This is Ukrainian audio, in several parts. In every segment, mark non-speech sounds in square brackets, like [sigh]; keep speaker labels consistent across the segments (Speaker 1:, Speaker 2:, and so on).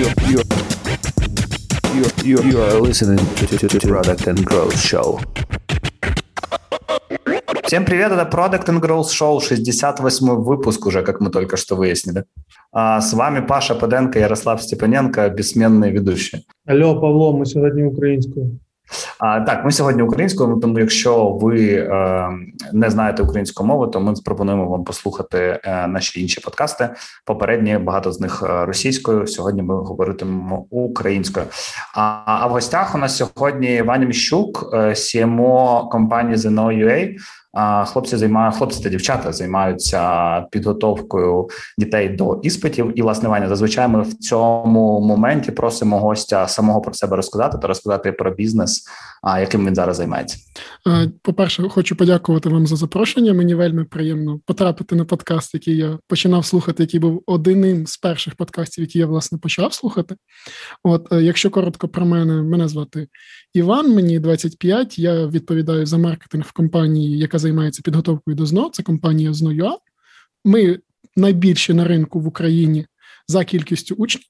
Speaker 1: you, you, you are listening to, to, to Product and Growth Show. Всем привет, это Product and Growth Show, 68 выпуск уже, как мы только что выяснили. А с вами Паша Паденко, Ярослав Степаненко, бессменные ведущие.
Speaker 2: Алло, Павло, ми сьогодні українською.
Speaker 1: А, Так, ми сьогодні українською, тому якщо ви е, не знаєте українську мову, то ми пропонуємо вам послухати е, наші інші подкасти. Попередні багато з них е, російською. Сьогодні ми говоритимемо українською. А, а в гостях у нас сьогодні Ваня Міщук, CMO компанії Zeno.ua. Хлопці займають хлопці та дівчата займаються підготовкою дітей до іспитів. І власне Ваня, зазвичай ми в цьому моменті просимо гостя самого про себе розказати та розказати про бізнес, яким він зараз займається.
Speaker 2: По перше, хочу подякувати вам за запрошення. Мені вельми приємно потрапити на подкаст, який я починав слухати, який був одним з перших подкастів, які я власне почав слухати. От, е, якщо коротко про мене, мене звати Іван, мені 25, Я відповідаю за маркетинг в компанії, яка займається підготовкою до ЗНО. Це компанія ЗНОЮА. Ми найбільші на ринку в Україні за кількістю учнів.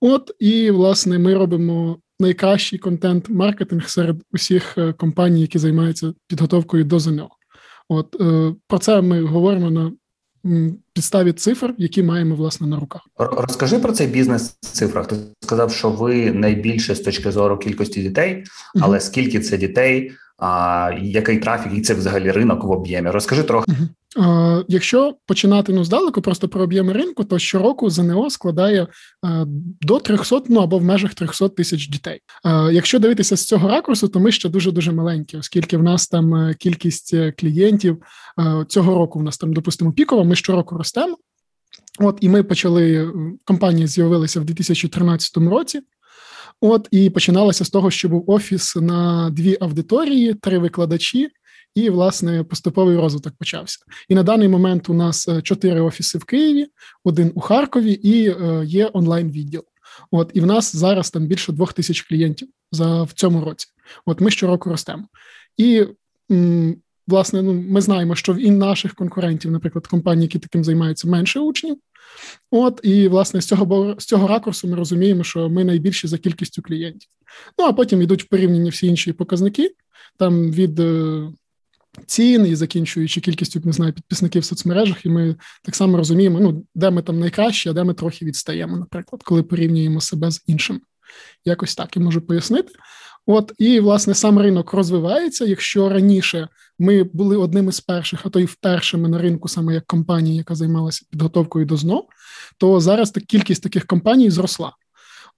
Speaker 2: От і власне ми робимо найкращий контент-маркетинг серед усіх е, компаній, які займаються підготовкою до ЗНО. От е, про це ми говоримо на підставі цифр, які маємо власне на руках.
Speaker 1: Розкажи про цей бізнес в цифрах. Ти сказав, що ви найбільше з точки зору кількості дітей, але uh скільки це дітей? А який трафік, і це взагалі ринок в об'ємі? Розкажи трохи. Uh-huh.
Speaker 2: Якщо починати ну здалеку, просто про об'єми ринку, то щороку ЗНО складає до 300, ну або в межах 300 тисяч дітей. Якщо дивитися з цього ракурсу, то ми ще дуже дуже маленькі, оскільки в нас там е, кількість е, клієнтів цього року в нас там, допустимо, пікова. Ми щороку ростемо. От і ми почали компанія з'явилася в 2013 році. От і починалося з того, що був офіс на дві аудиторії, три викладачі і власне поступовий розвиток почався. І на даний момент у нас е, чотири офіси в Києві, один у Харкові і е, є онлайн відділ. От і в нас зараз там більше двох тисяч клієнтів за в цьому році. От ми щороку ростемо. І власне, ну ми знаємо, що і наших конкурентів, наприклад, компанії, які таким займаються, менше учнів. От і власне з цього з цього ракурсу ми розуміємо, що ми найбільші за кількістю клієнтів. Ну а потім йдуть в порівняння всі інші показники, там від е, цін і закінчуючи кількістю не знаю, підписників в соцмережах, і ми так само розуміємо, ну де ми там найкраще, а де ми трохи відстаємо, наприклад, коли порівнюємо себе з іншим. Якось так і можу пояснити. От і власне сам ринок розвивається. Якщо раніше ми були одним із перших, а то й впершими на ринку, саме як компанія, яка займалася підготовкою до ЗНО, то зараз так кількість таких компаній зросла.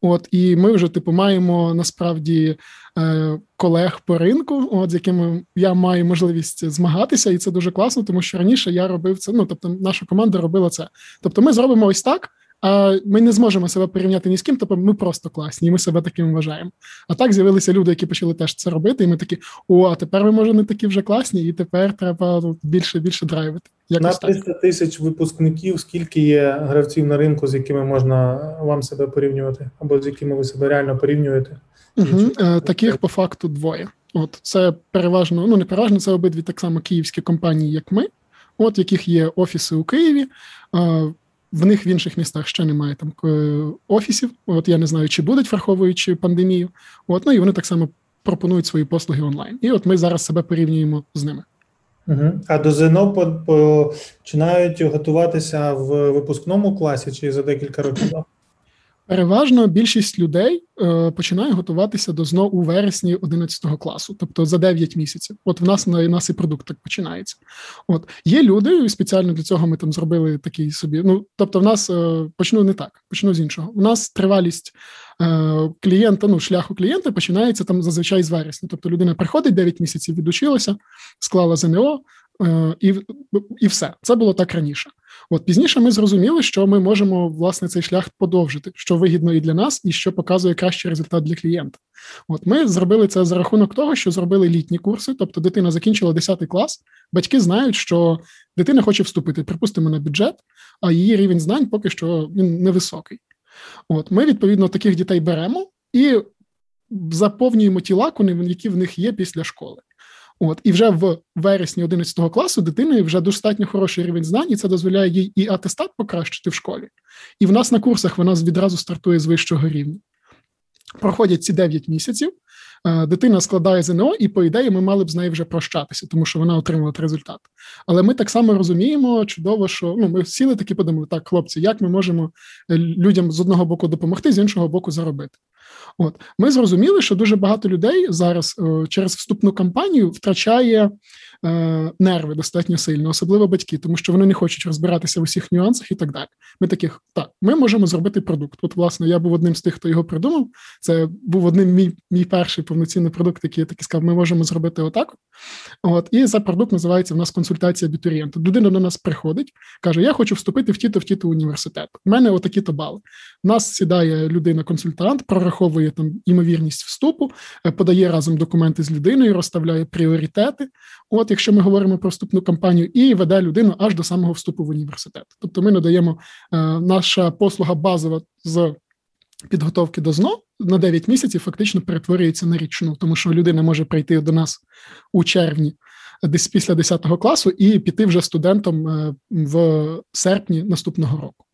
Speaker 2: От і ми вже типу маємо насправді е, колег по ринку, от з якими я маю можливість змагатися, і це дуже класно, тому що раніше я робив це. Ну тобто, наша команда робила це. Тобто, ми зробимо ось так. А ми не зможемо себе порівняти ні з ким, тобто ми просто класні, і ми себе таким вважаємо. А так з'явилися люди, які почали теж це робити, і ми такі: о, а тепер ми може не такі вже класні, і тепер треба більше більше драйвити. Якось на 300 тисяч випускників. Скільки є гравців на ринку, з якими можна вам себе порівнювати, або з якими ви себе реально порівнюєте? Угу. Таких по факту двоє. От це переважно, ну не переважно, це обидві так само київські компанії, як ми, от яких є офіси у Києві. В них в інших містах ще немає там офісів. От я не знаю, чи будуть, враховуючи пандемію. От ну і вони так само пропонують свої послуги онлайн. І от ми зараз себе порівнюємо з ними. Угу. А до ЗНО починають готуватися в випускному класі чи за декілька років? Переважно більшість людей е, починає готуватися до ЗНО у вересні 11 класу, тобто за 9 місяців. От в нас на нас і продукт так починається. От є люди, і спеціально для цього ми там зробили такий собі. Ну тобто, в нас е, почну не так, почну з іншого. У нас тривалість е, клієнта, ну шляху клієнта починається там зазвичай з вересня. Тобто людина приходить 9 місяців, відучилася, склала ЗНО. Е, і і все це було так раніше. От пізніше ми зрозуміли, що ми можемо власне цей шлях подовжити, що вигідно і для нас, і що показує кращий результат для клієнта. От ми зробили це за рахунок того, що зробили літні курси, тобто дитина закінчила 10 клас. Батьки знають, що дитина хоче вступити, припустимо, на бюджет, а її рівень знань поки що він невисокий. От ми відповідно таких дітей беремо і заповнюємо ті лакуни, які в них є після школи. От і вже в вересні 11 класу дитини вже достатньо хороший рівень знань, і це дозволяє їй і атестат покращити в школі. І в нас на курсах вона відразу стартує з вищого рівня. Проходять ці 9 місяців, Е, дитина складає ЗНО, і по ідеї ми мали б з нею вже прощатися, тому що вона отримала результат. Але ми так само розуміємо чудово, що ну ми сіли такі подумали, так, хлопці, як ми можемо е, людям з одного боку допомогти, з іншого боку заробити. От ми зрозуміли, що дуже багато людей зараз е, через вступну кампанію втрачає нерви достатньо сильно, особливо батьки, тому що вони не хочуть розбиратися в усіх нюансах і так далі. Ми таких так, ми можемо зробити продукт. От, власне, я був одним з тих, хто його придумав. Це був одним мій мій перший повноцінний продукт, який я таки сказав, ми можемо зробити отак. От і за продукт називається в нас консультація абітурієнта. Людина до нас приходить, каже: Я хочу вступити в ті-то в ті-то університет. У мене отакі-то бали. У нас сідає людина-консультант, прораховує там імовірність вступу, е, подає разом документи з людиною, розставляє пріоритети. От, якщо ми говоримо про вступну кампанію, і веде людину аж до самого вступу в університет. Тобто, ми надаємо е, наша послуга базова з підготовки до ЗНО на 9 місяців, фактично перетворюється на річну, тому що людина може прийти до нас у червні. Десь після 10 класу і піти вже студентом е, в серпні наступного року.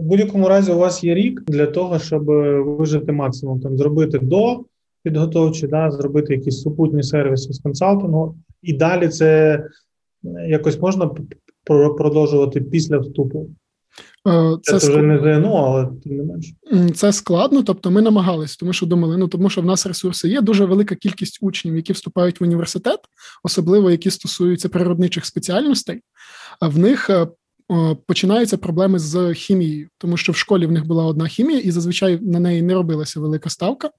Speaker 3: В будь-якому разі у вас є рік для того, щоб вижити максимум, там зробити до підготовчі, да, зробити якісь супутні сервіси з консалтингу, і далі це якось можна продовжувати після вступу. Е, це, це вже не ЗНО, але тим не менше.
Speaker 2: Це складно, тобто ми намагалися, тому що думали, ну тому що в нас ресурси є дуже велика кількість учнів, які вступають в університет, особливо які стосуються природничих спеціальностей. А в них е, починаються проблеми з хімією, тому що в школі в них була одна хімія, і зазвичай на неї не робилася велика ставка.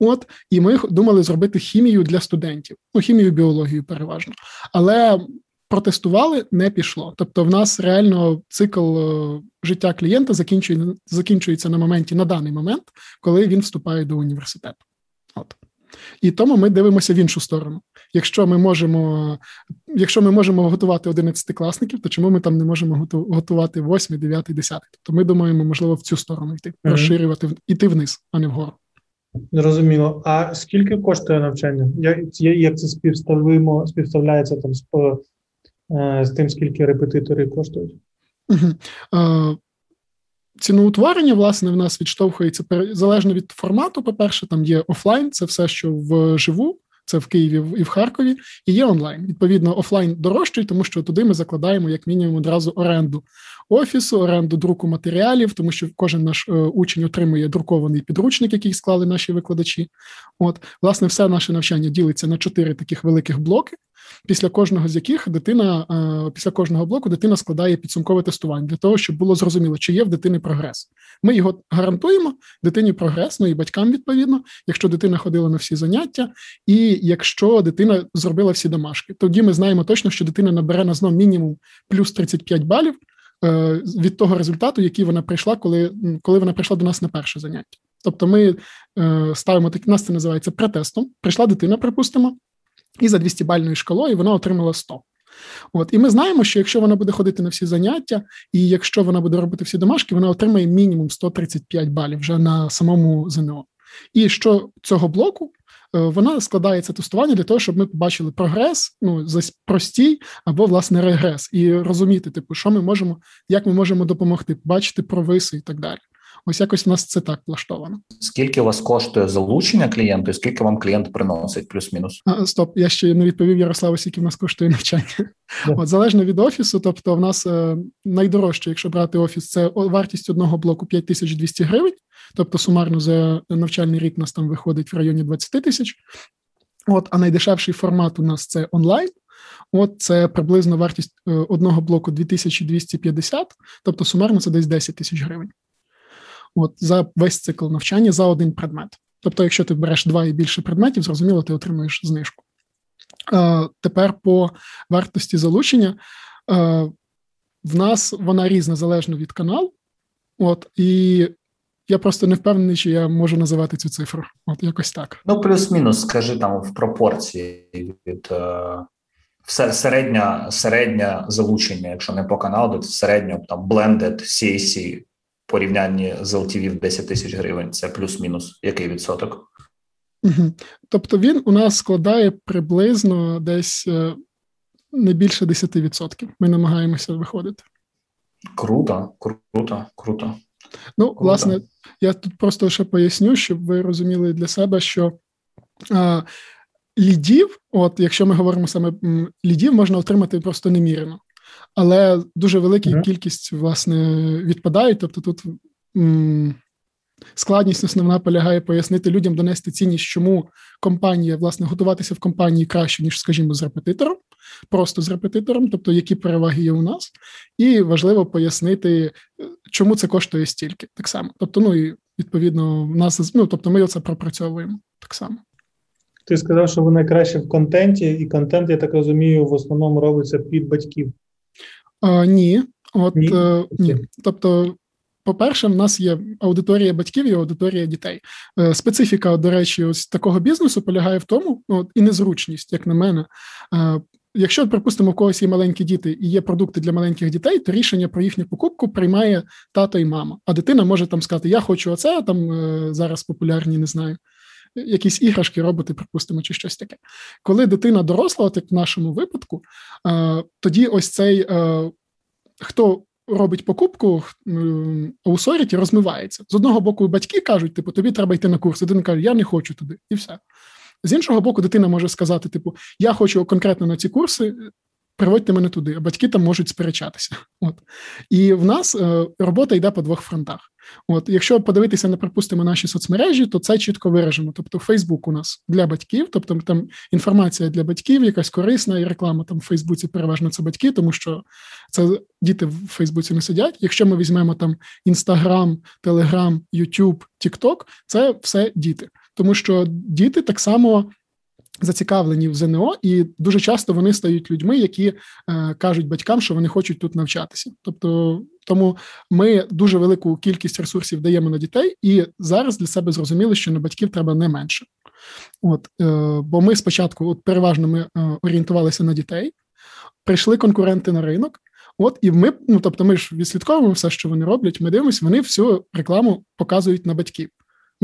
Speaker 2: От і ми думали зробити хімію для студентів, ну хімію, біологію переважно. Але протестували, не пішло. Тобто, в нас реально цикл е, життя клієнта закінчує, закінчується на моменті на даний момент, коли він вступає до університету. От. І тому ми дивимося в іншу сторону. Якщо ми можемо якщо ми можемо готувати 11-класників, то чому ми там не можемо готувати 8, 9, 10? Тобто ми думаємо, можливо, в цю сторону йти, розширювати, йти вниз, а не вгору.
Speaker 3: Зрозуміло. А скільки коштує навчання? Як це співставимо, співставляється там з Е, з тим, скільки репетитори коштують.
Speaker 2: Угу. Ціноутворення, власне, в нас відштовхується залежно від формату. По-перше, там є офлайн, це все, що вживу, це в Києві і в Харкові, і є онлайн. Відповідно, офлайн дорожчий, тому що туди ми закладаємо як мінімум одразу оренду офісу, оренду друку матеріалів, тому що кожен наш е, учень отримує друкований підручник, який склали наші викладачі. От, власне, все наше навчання ділиться на чотири таких великих блоки після кожного з яких дитина е, після кожного блоку дитина складає підсумкове тестування для того, щоб було зрозуміло, чи є в дитини прогрес. Ми його гарантуємо, дитині прогрес, ну і батькам відповідно, якщо дитина ходила на всі заняття, і якщо дитина зробила всі домашки, тоді ми знаємо точно, що дитина набере на знов мінімум плюс 35 балів. Е, від того результату, який вона прийшла, коли коли вона прийшла до нас на перше заняття. Тобто ми е, ставимо так, нас це називається претестом. Прийшла дитина, припустимо, і за 200-бальною шкалою вона отримала 100. От і ми знаємо, що якщо вона буде ходити на всі заняття, і якщо вона буде робити всі домашки, вона отримає мінімум 135 балів вже на самому ЗНО. І що цього блоку е, вона складає це тестування для того, щоб ми побачили прогрес, ну простій або власне регрес, і розуміти, типу, що ми можемо, як ми можемо допомогти, бачити провиси і так далі. Ось якось у нас це так влаштовано.
Speaker 1: Скільки у вас коштує залучення клієнту, і скільки вам клієнт приносить, плюс-мінус?
Speaker 2: А, Стоп, я ще не відповів Ярославу, скільки в нас коштує навчання. Yeah. От залежно від офісу, тобто в нас е, найдорожче, якщо брати офіс, це вартість одного блоку 5200 гривень. Тобто сумарно за навчальний рік нас там виходить в районі 20 тисяч. От, а найдешевший формат у нас це онлайн. От це приблизно вартість е, одного блоку 2250, тобто сумарно це десь 10 тисяч гривень от за весь цикл навчання за один предмет. Тобто, якщо ти береш два і більше предметів, зрозуміло, ти отримуєш знижку. Е, Тепер по вартості залучення е, в нас вона різна залежно від каналу. От і я просто не впевнений, чи я можу називати цю цифру. От якось так.
Speaker 1: Ну, плюс-мінус, скажи там в пропорції від е, середня середня залучення, якщо не по каналу, то середньо там blended CAC порівнянні з LTV в 10 тисяч гривень, це плюс-мінус який відсоток?
Speaker 2: Угу. Тобто він у нас складає приблизно десь е, не більше 10%. Ми намагаємося виходити.
Speaker 1: Круто, круто, круто.
Speaker 2: Ну, круто. власне, я тут просто ще поясню, щоб ви розуміли для себе, що а, лідів, от якщо ми говоримо саме лідів, можна отримати просто немірено. Але дуже велика mm-hmm. кількість власне відпадають. Тобто тут м- складність основна полягає пояснити людям, донести цінність, чому компанія власне готуватися в компанії краще, ніж, скажімо, з репетитором, просто з репетитором, тобто які переваги є у нас, і важливо пояснити, чому це коштує стільки, так само. Тобто, ну і відповідно, в нас ну, тобто, ми це пропрацьовуємо так само.
Speaker 3: Ти сказав, що ви найкраще в контенті, і контент, я так розумію, в основному робиться під батьків.
Speaker 2: А, Ні, от ні. Е, ні. Тобто, по-перше, в нас є аудиторія батьків і аудиторія дітей. Е, специфіка, до речі, ось такого бізнесу полягає в тому, от, і незручність, як на мене. Е, якщо, припустимо, у когось є маленькі діти і є продукти для маленьких дітей, то рішення про їхню покупку приймає тато і мама. А дитина може там сказати: Я хочу оце, там е, зараз популярні, не знаю. Якісь іграшки, роботи, припустимо, чи щось таке. Коли дитина доросла, от як в нашому випадку, тоді ось цей хто робить покупку у Соріті, розмивається. З одного боку, батьки кажуть, типу, тобі треба йти на курс. Дитина каже, я не хочу туди, і все. З іншого боку, дитина може сказати: типу, я хочу конкретно на ці курси, приводьте мене туди, батьки там можуть сперечатися. [laughs] От. І в нас е, робота йде по двох фронтах. От, Якщо подивитися на, припустимо, наші соцмережі, то це чітко виражено. Тобто, Фейсбук у нас для батьків, тобто там інформація для батьків, якась корисна, і реклама там в Фейсбуці переважно це батьки, тому що це діти в Фейсбуці не сидять. Якщо ми візьмемо там Інстаграм, Телеграм, Ютуб, Тікток, це все діти. Тому що діти так само зацікавлені в ЗНО, і дуже часто вони стають людьми, які е, кажуть батькам, що вони хочуть тут навчатися. Тобто, тому ми дуже велику кількість ресурсів даємо на дітей, і зараз для себе зрозуміли, що на батьків треба не менше. От, е, Бо ми спочатку, от переважно, ми е, орієнтувалися на дітей, прийшли конкуренти на ринок. От і ми, ну тобто, ми ж відслідковуємо все, що вони роблять. Ми дивимося, вони всю рекламу показують на батьків.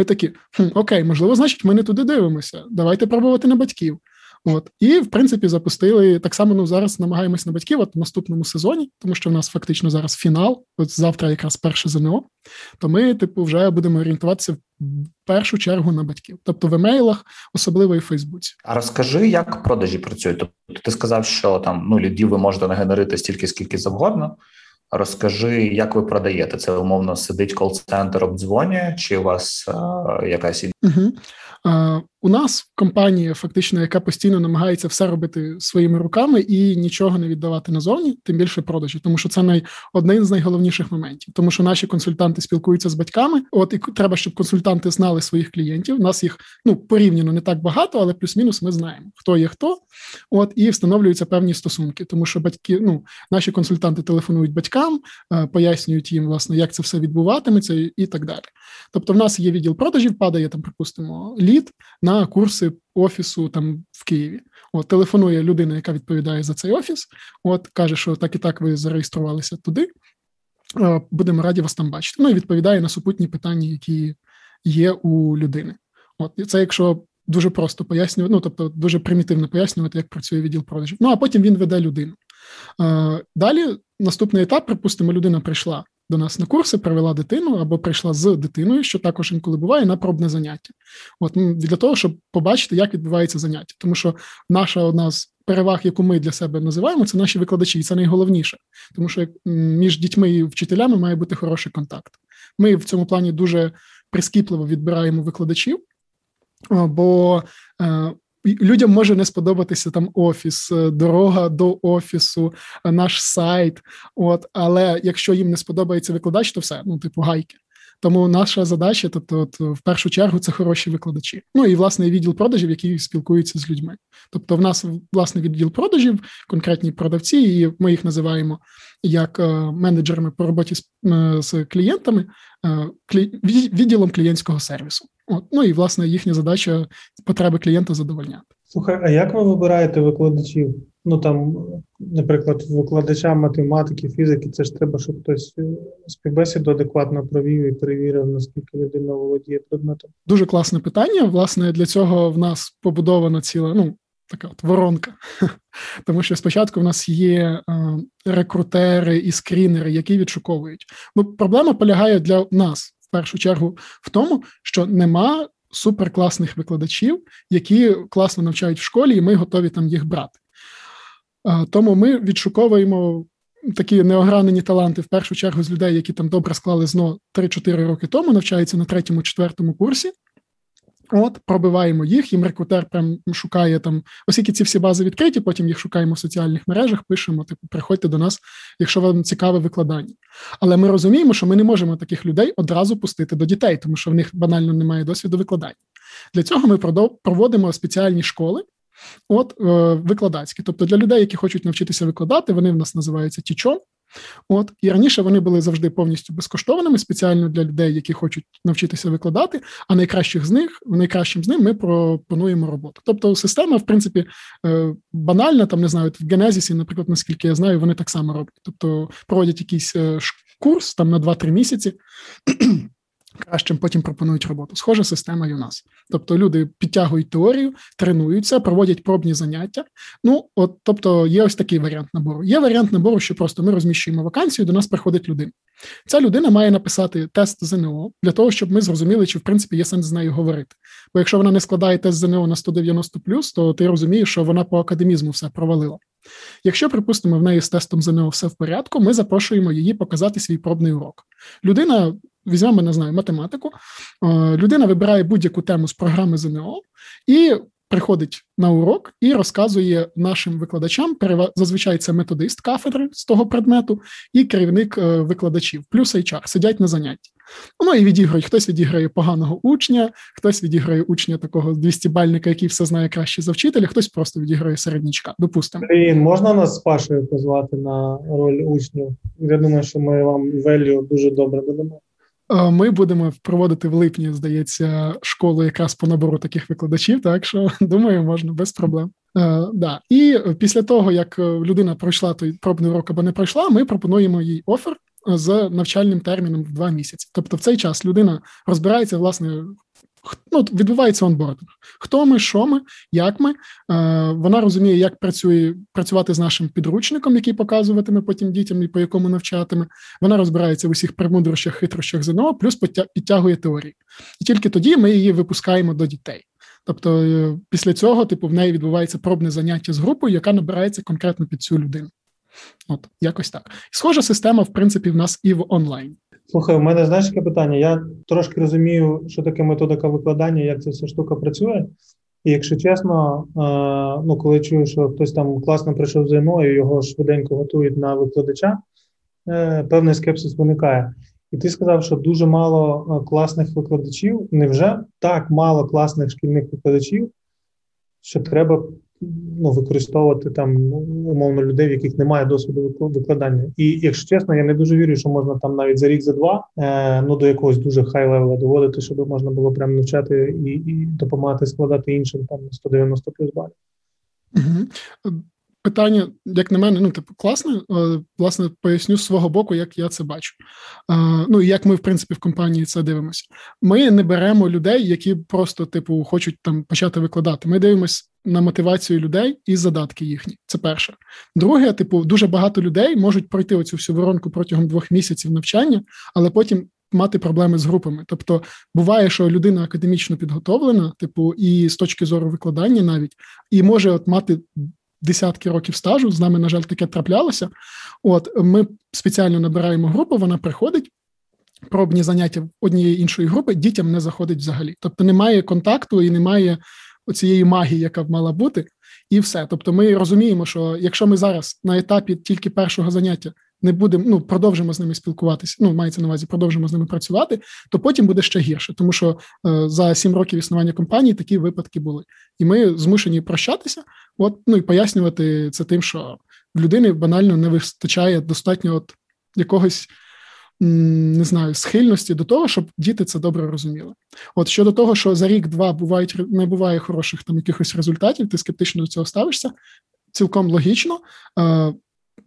Speaker 2: Ми такі, хм, окей, можливо, значить, ми не туди дивимося. Давайте пробувати на батьків. От і в принципі запустили так само. Ну зараз намагаємось на батьків от в наступному сезоні, тому що в нас фактично зараз фінал. От завтра, якраз перше ЗНО. То ми, типу, вже будемо орієнтуватися в першу чергу на батьків, тобто в емейлах, особливо і в Фейсбуці.
Speaker 1: А розкажи, як продажі працюють? Тобто ти сказав, що там ну лідів ви можете нагенерити стільки, скільки завгодно. Розкажи, як ви продаєте це умовно сидить кол-центр, обдзвонює, чи у вас а, якась
Speaker 2: Угу. У нас компанія, фактично, яка постійно намагається все робити своїми руками і нічого не віддавати назовні, тим більше продажі, тому що це най один з найголовніших моментів, тому що наші консультанти спілкуються з батьками. От і треба, щоб консультанти знали своїх клієнтів. У Нас їх ну порівняно не так багато, але плюс-мінус ми знаємо, хто є хто. От і встановлюються певні стосунки, тому що батьки, ну наші консультанти телефонують батькам, е, пояснюють їм, власне, як це все відбуватиметься, і так далі. Тобто, в нас є відділ продажів, падає там, припустимо, лід на курси офісу там в Києві. От телефонує людина, яка відповідає за цей офіс. От каже, що так і так ви зареєструвалися туди. Будемо раді вас там бачити. Ну і відповідає на супутні питання, які є у людини. От це якщо дуже просто пояснювати, ну тобто дуже примітивно пояснювати, як працює відділ продажів. Ну а потім він веде людину. Далі наступний етап, припустимо, людина прийшла до нас на курси, привела дитину або прийшла з дитиною, що також інколи буває на пробне заняття. От для того, щоб побачити, як відбувається заняття, тому що наша одна з переваг, яку ми для себе називаємо, це наші викладачі, і це найголовніше, тому що між дітьми і вчителями має бути хороший контакт. Ми в цьому плані дуже прискіпливо відбираємо викладачів, бо е, Людям може не сподобатися там офіс, е, дорога до офісу, е, наш сайт. От, але якщо їм не сподобається викладач, то все, ну типу гайки. Тому наша задача, тобто, от, в першу чергу, це хороші викладачі. Ну і власне відділ продажів, який спілкується з людьми. Тобто, в нас власне відділ продажів, конкретні продавці, і ми їх називаємо як е, менеджерами по роботі з, з клієнтами, відділом клієнтського сервісу. От, Ну і власне їхня задача потреби клієнта задовольняти.
Speaker 3: Слухай, а як ви вибираєте викладачів? Ну там, наприклад, викладача математики, фізики, це ж треба, щоб хтось е, співбесіду адекватно провів і перевірив, наскільки людина володіє предметом.
Speaker 2: Дуже класне питання. Власне, для цього в нас побудована ціла ну, така от воронка. [laughs] Тому що спочатку в нас є е, рекрутери і скрінери, які відшуковують. Ну, проблема полягає для нас в першу чергу в тому, що нема суперкласних викладачів, які класно навчають в школі, і ми готові там їх брати. Тому ми відшуковуємо такі неогранені таланти в першу чергу з людей, які там добре склали ЗНО 3-4 роки тому, навчаються на третьому-четвертому курсі. От, пробиваємо їх, їм рекрутер прям шукає там, оскільки ці всі бази відкриті, потім їх шукаємо в соціальних мережах, пишемо, типу, приходьте до нас, якщо вам цікаве викладання. Але ми розуміємо, що ми не можемо таких людей одразу пустити до дітей, тому що в них банально немає досвіду викладання. Для цього ми проводимо спеціальні школи, от е, викладацькі. Тобто для людей, які хочуть навчитися викладати, вони в нас називаються тічо. От і раніше вони були завжди повністю безкоштовними, спеціально для людей, які хочуть навчитися викладати. А найкращих з них, найкращим з ним ми пропонуємо роботу. Тобто, система, в принципі, е, банальна. Там не знаю, в Генезісі, наприклад, наскільки я знаю, вони так само роблять. Тобто проводять якийсь е, курс там на 2-3 місяці кращим потім пропонують роботу. Схожа система і у нас. Тобто люди підтягують теорію, тренуються, проводять пробні заняття. Ну, от, тобто, є ось такий варіант набору. Є варіант набору, що просто ми розміщуємо вакансію, до нас приходить людина. Ця людина має написати тест ЗНО для того, щоб ми зрозуміли, чи в принципі є сенс з нею говорити. Бо якщо вона не складає тест ЗНО на 190 то ти розумієш, що вона по академізму все провалила. Якщо, припустимо, в неї з тестом ЗНО все в порядку, ми запрошуємо її показати свій пробний урок. Людина візьмемо, не знаю, математику. Е, людина вибирає будь-яку тему з програми ЗНО і приходить на урок і розказує нашим викладачам. зазвичай це методист кафедри з того предмету і керівник е, викладачів, плюс HR, сидять на занятті. Ну і відіграють. Хтось відіграє поганого учня, хтось відіграє учня такого 200-бальника, який все знає краще за вчителя, хтось просто відіграє середнячка. Допустимо.
Speaker 3: Можна нас з Пашою позвати на роль учнів? Я думаю, що ми вам велю дуже добре додамо.
Speaker 2: Е, ми будемо проводити в липні, здається, школу якраз по набору таких викладачів. Так що [laughs] думаю, можна без проблем. Е, да. І після того, як людина пройшла той пробний урок або не пройшла, ми пропонуємо їй офер з навчальним терміном в два місяці. Тобто, в цей час людина розбирається власне ну, відбувається онбординг. Хто ми, що ми, як ми. Е, Вона розуміє, як працює працювати з нашим підручником, який показуватиме потім дітям і по якому навчатиме. Вона розбирається в усіх премудрощах, хитрощах ЗНО, плюс підтягує теорії. І тільки тоді ми її випускаємо до дітей. Тобто, е, після цього, типу, в неї відбувається пробне заняття з групою, яка набирається конкретно під цю людину. От, якось так. Схожа система, в принципі, в нас і в онлайні.
Speaker 3: Слухай, у мене знаєш таке питання. Я трошки розумію, що таке методика викладання, як ця вся штука працює. І якщо чесно, ну коли чую, що хтось там класно прийшов ЗНО і його швиденько готують на викладача, е, певний скепсис виникає. І ти сказав, що дуже мало е, класних викладачів. Невже так мало класних шкільних викладачів, що треба ну, використовувати там ну, умовно людей, в яких немає досвіду викладання. І якщо чесно, я не дуже вірю, що можна там навіть за рік, за два е, ну до якогось дуже хай левела доводити, щоб можна було прям навчати і і допомагати складати іншим там 190 плюс балів.
Speaker 2: Угу питання, як на мене, ну типу класне. Е, власне, поясню з свого боку, як я це бачу. Е, ну і як ми, в принципі, в компанії це дивимося. Ми не беремо людей, які просто, типу, хочуть там почати викладати. Ми дивимося на мотивацію людей і задатки їхні. Це перше. Друге, типу, дуже багато людей можуть пройти оцю всю воронку протягом двох місяців навчання, але потім. Мати проблеми з групами, тобто буває, що людина академічно підготовлена, типу, і з точки зору викладання навіть, і може от мати десятки років стажу. З нами, на жаль, таке траплялося. От ми спеціально набираємо групу, вона приходить. Пробні заняття однієї іншої групи дітям не заходить взагалі. Тобто немає контакту і немає оцієї магії, яка б мала бути, і все. Тобто, ми розуміємо, що якщо ми зараз на етапі тільки першого заняття не будемо, ну продовжимо з ними спілкуватися. Ну мається на увазі, продовжимо з ними працювати, то потім буде ще гірше, тому що е, за сім років існування компанії такі випадки були, і ми змушені прощатися. От ну і пояснювати це тим, що в людини банально не вистачає достатньо от якогось не знаю схильності до того, щоб діти це добре розуміли. От щодо того, що за рік-два бувають не буває хороших там якихось результатів, ти скептично до цього ставишся. Цілком логічно.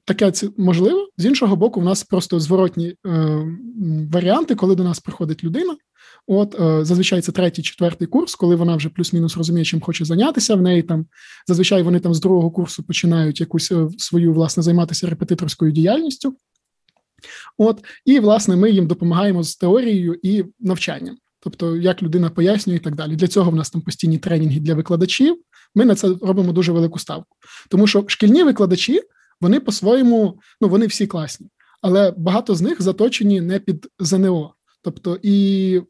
Speaker 2: Таке можливо. З іншого боку, в нас просто зворотні е, варіанти, коли до нас приходить людина. От е, зазвичай це третій, четвертий курс, коли вона вже плюс-мінус розуміє, чим хоче зайнятися. В неї там зазвичай вони там з другого курсу починають якусь е, свою власне займатися репетиторською діяльністю. От, і власне ми їм допомагаємо з теорією і навчанням, тобто як людина пояснює і так далі. Для цього в нас там постійні тренінги для викладачів. Ми на це робимо дуже велику ставку, тому що шкільні викладачі вони по-своєму, ну вони всі класні, але багато з них заточені не під ЗНО. Тобто, і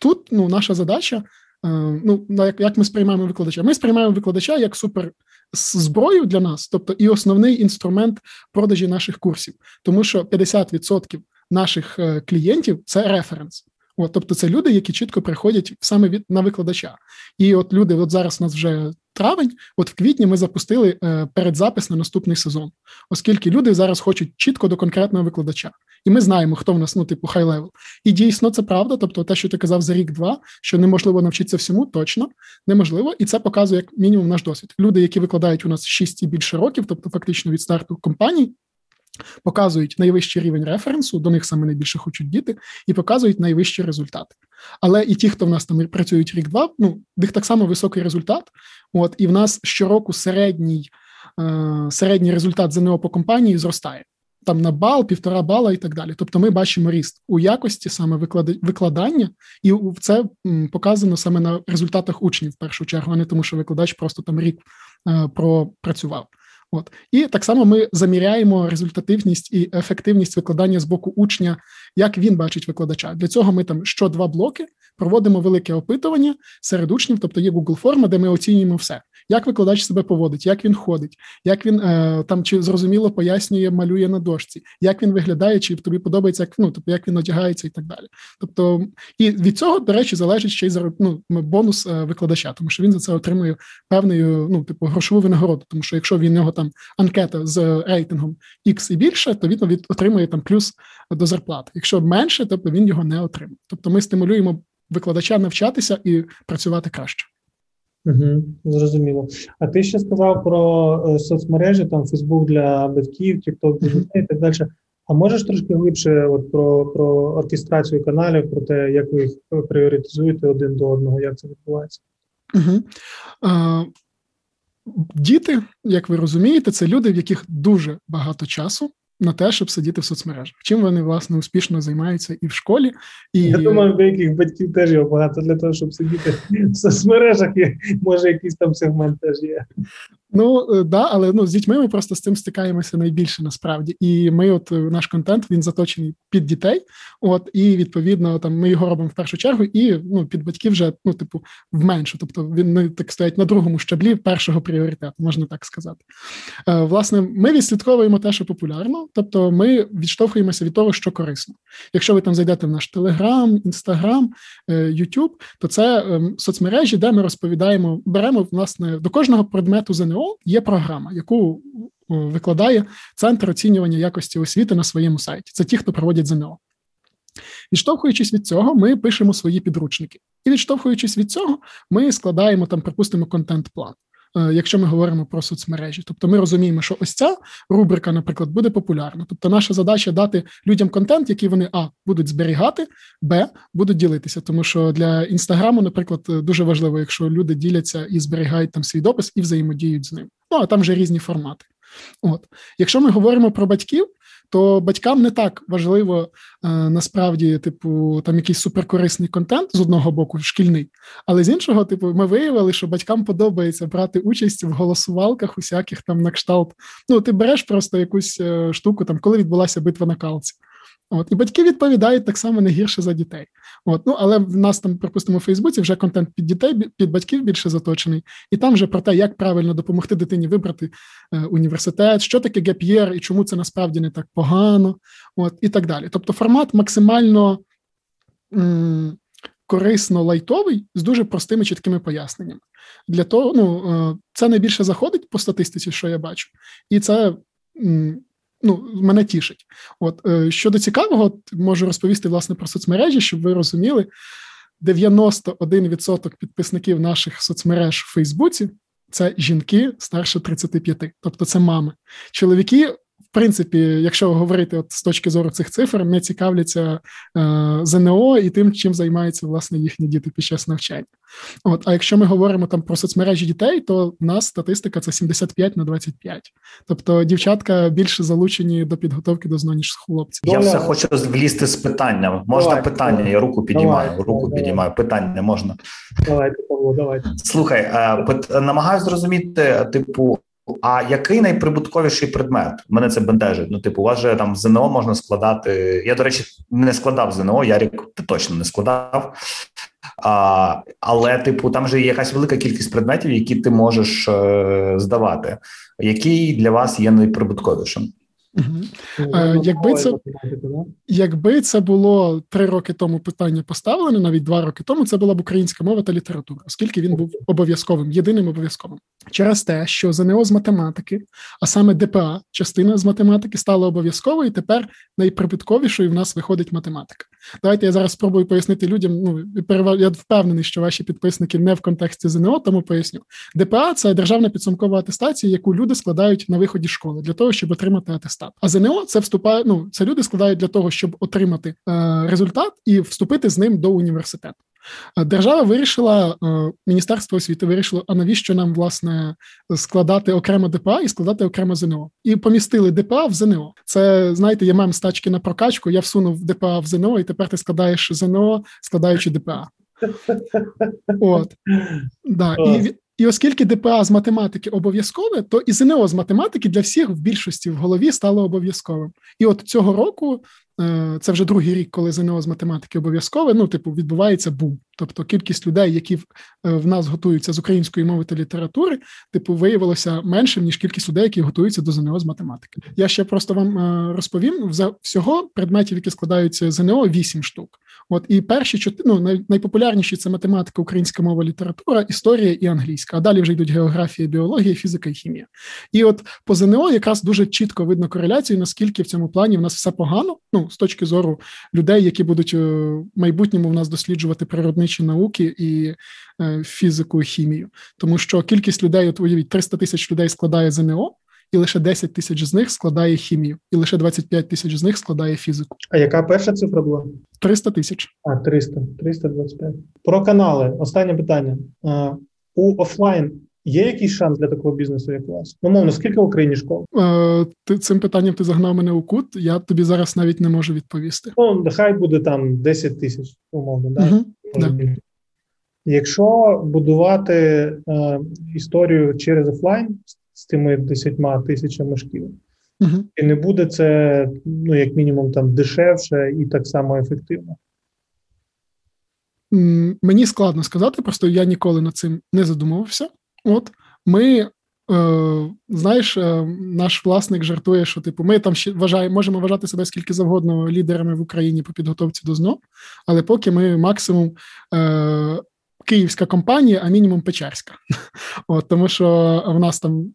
Speaker 2: тут ну, наша задача. Е, ну, як як ми сприймаємо викладача? Ми сприймаємо викладача як супер зброю для нас, тобто і основний інструмент продажі наших курсів, тому що 50% наших е, клієнтів це референс. От, Тобто, це люди, які чітко приходять саме від на викладача. І от люди, от зараз у нас вже травень, от в квітні ми запустили е, передзапис на наступний сезон, оскільки люди зараз хочуть чітко до конкретного викладача. І ми знаємо, хто в нас ну, типу, high level. І дійсно це правда. Тобто, те, що ти казав за рік-два, що неможливо навчитися всьому, точно неможливо, і це показує як мінімум наш досвід. Люди, які викладають у нас 6 і більше років, тобто фактично від старту компанії, показують найвищий рівень референсу, до них саме найбільше хочуть діти, і показують найвищі результати. Але і ті, хто в нас там працюють рік-два, ну них так само високий результат. От і в нас щороку середній е, середній результат ЗНО по компанії зростає. Там на бал, півтора бала і так далі. Тобто ми бачимо ріст у якості саме викладання, і це показано саме на результатах учнів в першу чергу, а не тому, що викладач просто там рік е, пропрацював. От і так само ми заміряємо результативність і ефективність викладання з боку учня, як він бачить викладача. Для цього ми там що два блоки проводимо велике опитування серед учнів, тобто є Google форма, де ми оцінюємо все як викладач себе поводить, як він ходить, як він е, там чи зрозуміло пояснює, малює на дошці, як він виглядає, чи тобі подобається, як ну тобто як він одягається і так далі. Тобто, і від цього, до речі, залежить ще й ну, бонус е, викладача, тому що він за це отримує певною ну, типу, грошову винагороду. Тому що якщо він нього там анкета з рейтингом X і більше, то він отримує там плюс до зарплати. Якщо менше, тобто він його не отримує. Тобто ми стимулюємо викладача навчатися і працювати краще.
Speaker 3: Угу, Зрозуміло. А ти ще сказав про е, соцмережі, там Фейсбук для батьків, TikTok для дітей і так далі. А можеш трошки глибше от про про оркестрацію каналів, про те, як ви їх пріоритизуєте один до одного, як це відбувається?
Speaker 2: Угу. Діти, як ви розумієте, це люди, в яких дуже багато часу на те, щоб сидіти в соцмережах. Чим вони власне успішно займаються і в школі, і
Speaker 3: я думаю, деяких батьків теж його багато для того, щоб сидіти в соцмережах. Може, якийсь там сегмент теж є.
Speaker 2: Ну е, да, але ну з дітьми ми просто з цим стикаємося найбільше насправді. І ми, от е, наш контент, він заточений під дітей. От і відповідно, там ми його робимо в першу чергу, і ну під батьків вже ну, типу, в меншу. Тобто він не так стоять на другому щаблі першого пріоритету, можна так сказати. Е, Власне, ми відслідковуємо те, що популярно, тобто ми відштовхуємося від того, що корисно. Якщо ви там зайдете в наш Телеграм, Інстаграм, Ютуб, то це е, соцмережі, де ми розповідаємо, беремо власне до кожного предмету ЗНО ЗНО є програма, яку викладає центр оцінювання якості освіти на своєму сайті. Це ті, хто проводять ЗНО. Відштовхуючись від цього, ми пишемо свої підручники. І відштовхуючись від цього, ми складаємо там, припустимо, контент-план. Е, якщо ми говоримо про соцмережі, тобто ми розуміємо, що ось ця рубрика, наприклад, буде популярна. Тобто, наша задача дати людям контент, який вони а будуть зберігати, б будуть ділитися. Тому що для інстаграму, наприклад, дуже важливо, якщо люди діляться і зберігають там свій допис і взаємодіють з ним. Ну а там вже різні формати. От, якщо ми говоримо про батьків, то батькам не так важливо е, насправді, типу, там якийсь суперкорисний контент з одного боку, шкільний, але з іншого, типу, ми виявили, що батькам подобається брати участь в голосувалках, усяких там на кшталт. Ну, ти береш просто якусь е, штуку, там, коли відбулася битва на калці. От і батьки відповідають так само не гірше за дітей. От ну але в нас там, припустимо, в Фейсбуці вже контент під дітей, під батьків більше заточений, і там вже про те, як правильно допомогти дитині вибрати е, університет, що таке геп'єр і чому це насправді не так погано, от і так далі. Тобто, формат максимально м- корисно лайтовий з дуже простими чіткими поясненнями. Для того, ну е, це найбільше заходить по статистиці, що я бачу, і це. М- ну, мене тішить. От щодо цікавого, можу розповісти власне про соцмережі, щоб ви розуміли. 91% підписників наших соцмереж в Фейсбуці це жінки старше 35, тобто це мами. Чоловіки в принципі, якщо говорити от з точки зору цих цифр, не цікавляться е, ЗНО і тим, чим займаються власне їхні діти під час навчання. От, а якщо ми говоримо там про соцмережі дітей, то в нас статистика це 75 на 25. Тобто дівчатка більше залучені до підготовки до ЗНО, ніж хлопці.
Speaker 1: Я все хочу влізти з питанням. Можна давай, питання? Давай. Я руку підіймаю. Давай, руку підіймаю. Питання можна.
Speaker 3: Давайте, Павло, давайте.
Speaker 1: Слухай, е, намагаюся зрозуміти, типу. А який найприбутковіший предмет? Мене це бентежить. Ну, типу, у вас же там ЗНО можна складати. Я, до речі, не складав ЗНО, Ярік точно не складав. А, Але, типу, там же є якась велика кількість предметів, які ти можеш е, здавати. Який для вас є найприбутковішим?
Speaker 2: Угу. Якби це якби це було три роки тому питання поставлене, навіть два роки тому, це була б українська мова та література, оскільки він був обов'язковим, єдиним обов'язковим. Через те, що ЗНО з математики, а саме ДПА, частина з математики, стала обов'язковою, і тепер найприбутковішою в нас виходить математика. Давайте я зараз спробую пояснити людям. Ну я впевнений, що ваші підписники не в контексті ЗНО, тому поясню. ДПА це державна підсумкова атестація, яку люди складають на виході школи для того, щоб отримати атестат. А ЗНО це вступає. Ну це люди складають для того, щоб отримати е, результат і вступити з ним до університету. Е, держава вирішила, е, Міністерство освіти вирішило, а навіщо нам власне складати окремо ДПА і складати окремо ЗНО? І помістили ДПА в ЗНО. Це знаєте, є мем з тачки на прокачку. Я всунув ДПА в ЗНО, і тепер ти складаєш ЗНО, складаючи ДПА. От да. І і оскільки ДПА з математики обов'язкове, то і ЗНО з математики для всіх в більшості в голові стало обов'язковим. І от цього року Е, це вже другий рік, коли ЗНО з математики обов'язкове. Ну, типу, відбувається бум. Тобто кількість людей, які в, е, в нас готуються з української мови та літератури, типу, виявилося меншим ніж кількість людей, які готуються до ЗНО з математики. Я ще просто вам е, розповім за всього предметів, які складаються ЗНО, вісім штук. От і перші чотири ну, найпопулярніші це математика, українська мова, література, історія і англійська. А далі вже йдуть географія, біологія, фізика і хімія. І от по ЗНО якраз дуже чітко видно кореляцію, наскільки в цьому плані в нас все погано. Ну з точки зору людей, які будуть е, в майбутньому в нас досліджувати природничі науки і е, фізику і хімію, тому що кількість людей, от уявіть, 300 тисяч людей складає ЗНО. І лише 10 тисяч з них складає хімію, і лише 25 тисяч з них складає фізику.
Speaker 3: А яка перша цифра була?
Speaker 2: 300 тисяч.
Speaker 3: А 300. 325. Про канали. Останнє питання. У офлайн Є якийсь шанс для такого бізнесу, як у вас? Ну, мовно, скільки в Україні школ?
Speaker 2: Е, ти цим питанням ти загнав мене у кут. Я тобі зараз навіть не можу відповісти.
Speaker 3: Ну, нехай буде там 10 тисяч, умовно, да? Угу, да. Якщо будувати е, історію через офлайн з тими 10 тисячами шкіл, угу. і не буде це, ну, як мінімум, там дешевше і так само ефективно.
Speaker 2: Мені складно сказати, просто я ніколи над цим не задумувався. От ми. Е, знаєш, е, наш власник жартує, що типу, ми там ще вважаємо, можемо вважати себе скільки завгодно лідерами в Україні по підготовці до ЗНО, але поки ми максимум е, київська компанія, а мінімум Печерська. [laughs] От, Тому що в нас там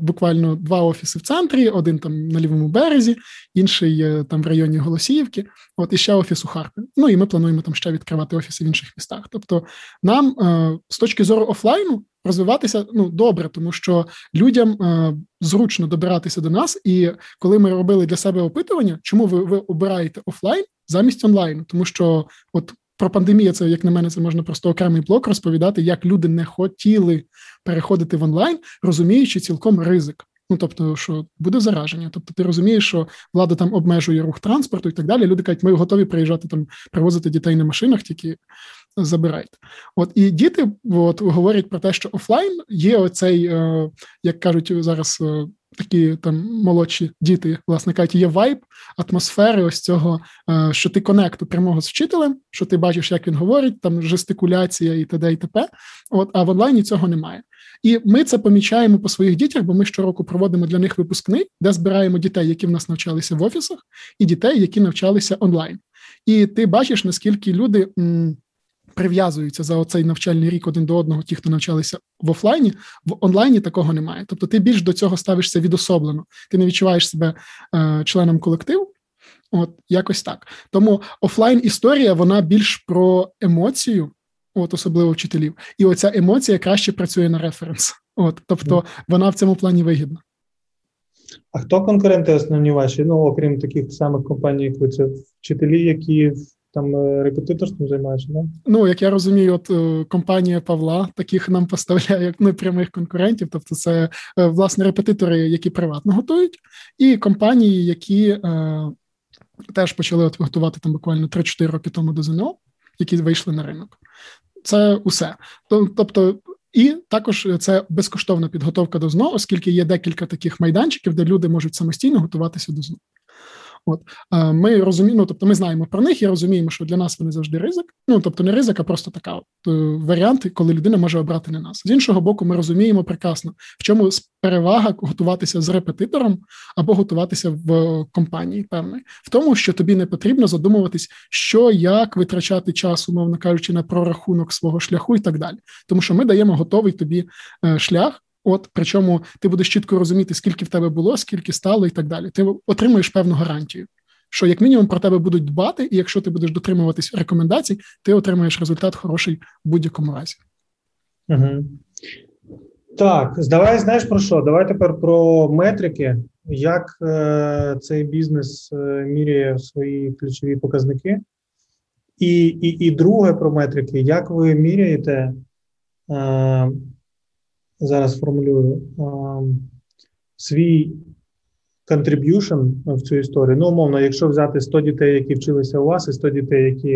Speaker 2: буквально два офіси в центрі, один там на лівому березі, інший там в районі Голосіївки. От і ще офіс у Харкові. Ну і ми плануємо там ще відкривати офіси в інших містах. Тобто, нам е, з точки зору офлайну розвиватися ну добре, тому що людям е, зручно добиратися до нас. І коли ми робили для себе опитування, чому ви, ви обираєте офлайн замість онлайну, тому що от про пандемію, це, як на мене, це можна просто окремий блок розповідати, як люди не хотіли переходити в онлайн, розуміючи цілком ризик. Ну, тобто, що буде зараження. Тобто, ти розумієш, що влада там обмежує рух транспорту і так далі. Люди кажуть, ми готові приїжджати там, привозити дітей на машинах, тільки забирайте. От і діти от, говорять про те, що офлайн є оцей, е, як кажуть зараз. Такі там молодші діти, власне кажуть, є вайб атмосфери ось цього, е, що ти конекту прямого з вчителем, що ти бачиш, як він говорить, там жестикуляція і т.д. і т.п. От а в онлайні цього немає. І ми це помічаємо по своїх дітях, бо ми щороку проводимо для них випускний, де збираємо дітей, які в нас навчалися в офісах, і дітей, які навчалися онлайн. І ти бачиш, наскільки люди. Прив'язуються за оцей навчальний рік один до одного, ті, хто навчалися в офлайні, в онлайні такого немає. Тобто, ти більш до цього ставишся відособлено. Ти не відчуваєш себе е, членом колективу. От якось так. Тому офлайн історія вона більш про емоцію, от особливо вчителів, і оця емоція краще працює на референс. От, тобто вона в цьому плані вигідна.
Speaker 3: А хто конкуренти основні ваші? Ну, окрім таких самих компаній, як ви це вчителі, які там е, репетиторством займаються, да?
Speaker 2: Ну, як я розумію, от е, компанія Павла таких нам поставляє як непрямих конкурентів. Тобто, це е, власне репетитори, які приватно готують, і компанії, які е, теж почали от готувати там буквально 3-4 роки тому до ЗНО, які вийшли на ринок. Це усе. Тобто і також це безкоштовна підготовка до ЗНО, оскільки є декілька таких майданчиків, де люди можуть самостійно готуватися до ЗНО. От ми розуміємо, ну, тобто ми знаємо про них і розуміємо, що для нас вони завжди ризик. Ну тобто не ризик, а просто така от е, варіант, коли людина може обрати не нас. З іншого боку, ми розуміємо прекрасно, в чому перевага готуватися з репетитором або готуватися в компанії. Певної в тому, що тобі не потрібно задумуватись, що як витрачати час, умовно кажучи, на прорахунок свого шляху і так далі. Тому що ми даємо готовий тобі е, шлях. От причому ти будеш чітко розуміти, скільки в тебе було, скільки стало, і так далі. Ти отримуєш певну гарантію, що як мінімум про тебе будуть дбати, і якщо ти будеш дотримуватись рекомендацій, ти отримаєш результат хороший в будь-якому разі.
Speaker 3: Угу. Так, давай знаєш про що? Давай тепер про метрики. Як е, цей бізнес е, міряє свої ключові показники? І і, і друге про метрики, як ви міряєте е, зараз формулюю свій contribution в цю історію. Ну, умовно, якщо взяти 100 дітей, які вчилися у вас, і 100 дітей, які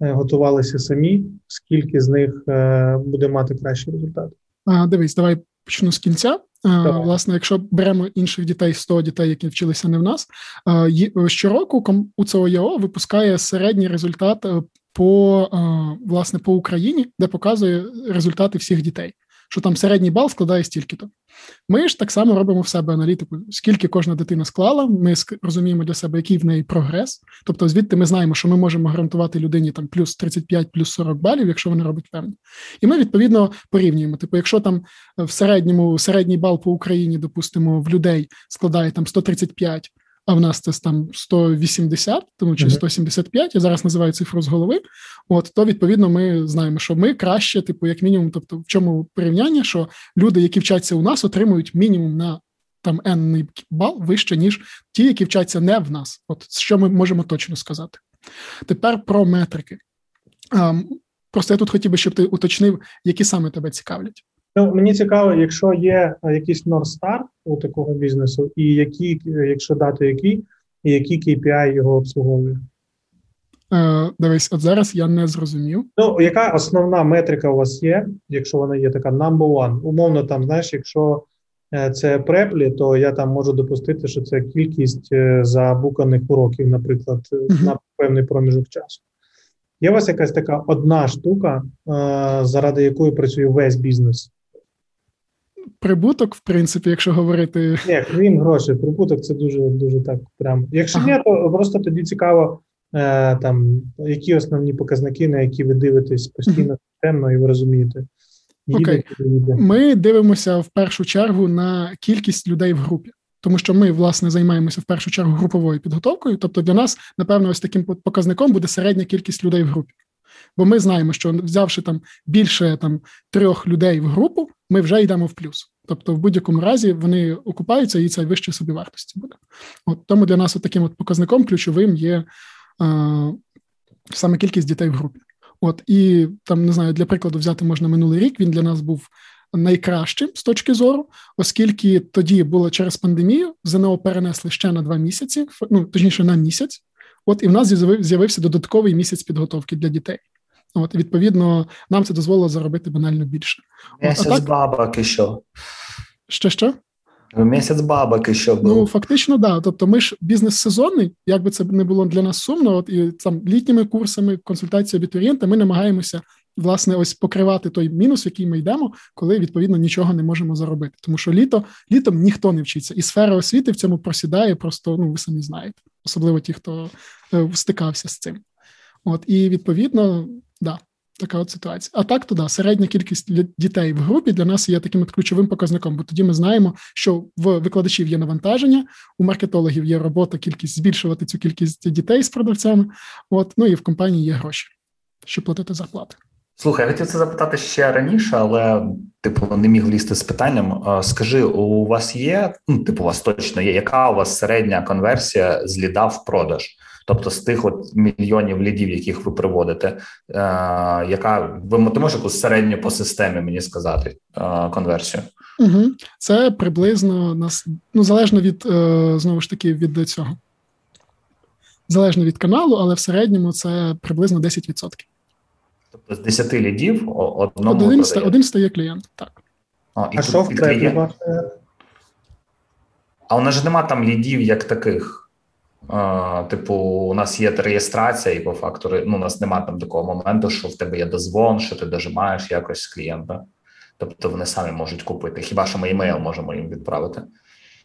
Speaker 3: е, готувалися самі, скільки з них е, буде мати кращий результат?
Speaker 2: А, Дивись, давай почну з кінця. Давай. Власне, якщо беремо інших дітей, 100 дітей, які вчилися не в нас, щороку УЦОЯО випускає середній результат е, по власне по Україні, де показує результати всіх дітей що там середній бал складає стільки-то. Ми ж так само робимо в себе аналітику, скільки кожна дитина склала. Ми розуміємо для себе, який в неї прогрес. Тобто, звідти ми знаємо, що ми можемо гарантувати людині там плюс 35, плюс 40 балів, якщо вона робить певно. І ми відповідно порівнюємо. Типу, якщо там в середньому середній бал по Україні, допустимо, в людей складає там 135, а в нас це там 180, тому чи 175, я зараз називаю цифру з голови. От то відповідно ми знаємо, що ми краще, типу, як мінімум, тобто в чому порівняння, що люди, які вчаться у нас, отримують мінімум на там енний бал вище, ніж ті, які вчаться не в нас. От що ми можемо точно сказати. Тепер про метрики. Просто я тут хотів би, щоб ти уточнив, які саме тебе цікавлять.
Speaker 3: Ну, мені цікаво, якщо є е, якийсь North у такого бізнесу, і які, якщо дати який, і які KPI його обслуговує.
Speaker 2: Е, Дивись, от зараз я не зрозумів.
Speaker 3: Ну, яка основна метрика у вас є, якщо вона є така number one? Умовно, там, знаєш, якщо е, це преплі, то я там можу допустити, що це кількість е, забуканих уроків, наприклад, uh-huh. на певний проміжок часу. Є у вас якась така одна штука, заради якої працює весь бізнес?
Speaker 2: Прибуток, в принципі, якщо говорити.
Speaker 3: Ні, крім грошей, прибуток це дуже дуже так прямо. Якщо ага. ні, то просто тоді цікаво, е, там які основні показники, на які ви дивитесь постійно системно, і ви розумієте.
Speaker 2: Окей. Ми дивимося в першу чергу на кількість людей в групі. Тому що ми, власне, займаємося в першу чергу груповою підготовкою. Тобто, для нас, напевно, ось таким показником буде середня кількість людей в групі. Бо ми знаємо, що взявши там більше там трьох людей в групу, ми вже йдемо в плюс. Тобто, в будь-якому разі вони окупаються, і це вище собівартості буде. От тому для нас от таким от показником ключовим є е, саме кількість дітей в групі. От і там не знаю, для прикладу взяти можна минулий рік. Він для нас був найкращим з точки зору, оскільки тоді було через пандемію, ЗНО перенесли ще на два місяці, ну точніше на місяць. От і в нас з'явився додатковий місяць підготовки для дітей. От, відповідно, нам це дозволило заробити банально більше.
Speaker 1: Місяць так... бабок і що?
Speaker 2: Що що?
Speaker 1: Місяць бабок і що
Speaker 2: був. Ну, фактично, да. Тобто, ми ж бізнес сезонний, як би це не було для нас сумно, от і там літніми курсами, консультації абітурієнта, ми намагаємося. Власне, ось покривати той мінус, який ми йдемо, коли відповідно нічого не можемо заробити. Тому що літо літом ніхто не вчиться, і сфера освіти в цьому просідає. Просто ну ви самі знаєте, особливо ті, хто е, стикався з цим. От і відповідно, да, Така от ситуація. А так то да, середня кількість дітей в групі для нас є таким от ключовим показником, бо тоді ми знаємо, що в викладачів є навантаження, у маркетологів є робота, кількість збільшувати цю кількість дітей з продавцями. От ну і в компанії є гроші, щоб платити зарплати.
Speaker 1: Слухай, я хотів це запитати ще раніше, але типу не міг влізти з питанням. Скажи, у вас є ну, типу, у вас точно є, яка у вас середня конверсія з ліда в продаж? Тобто з тих от мільйонів лідів, яких ви приводите, е, яка ви ти можеш якусь середню по системі мені сказати е, конверсію?
Speaker 2: Угу. Це приблизно нас ну залежно від е, знову ж таки від цього. Залежно від каналу, але в середньому це приблизно 10%.
Speaker 1: Тобто з 10 лідів одному
Speaker 2: один, один стає клієнт, так.
Speaker 3: А, і а що в трепі?
Speaker 1: А у нас ж нема там лідів як таких. Типу, у нас є реєстрація, і по факту ну, у нас немає там такого моменту, що в тебе є дозвон, що ти дожимаєш якось клієнта. Тобто вони самі можуть купити. Хіба що ми імейл можемо їм відправити?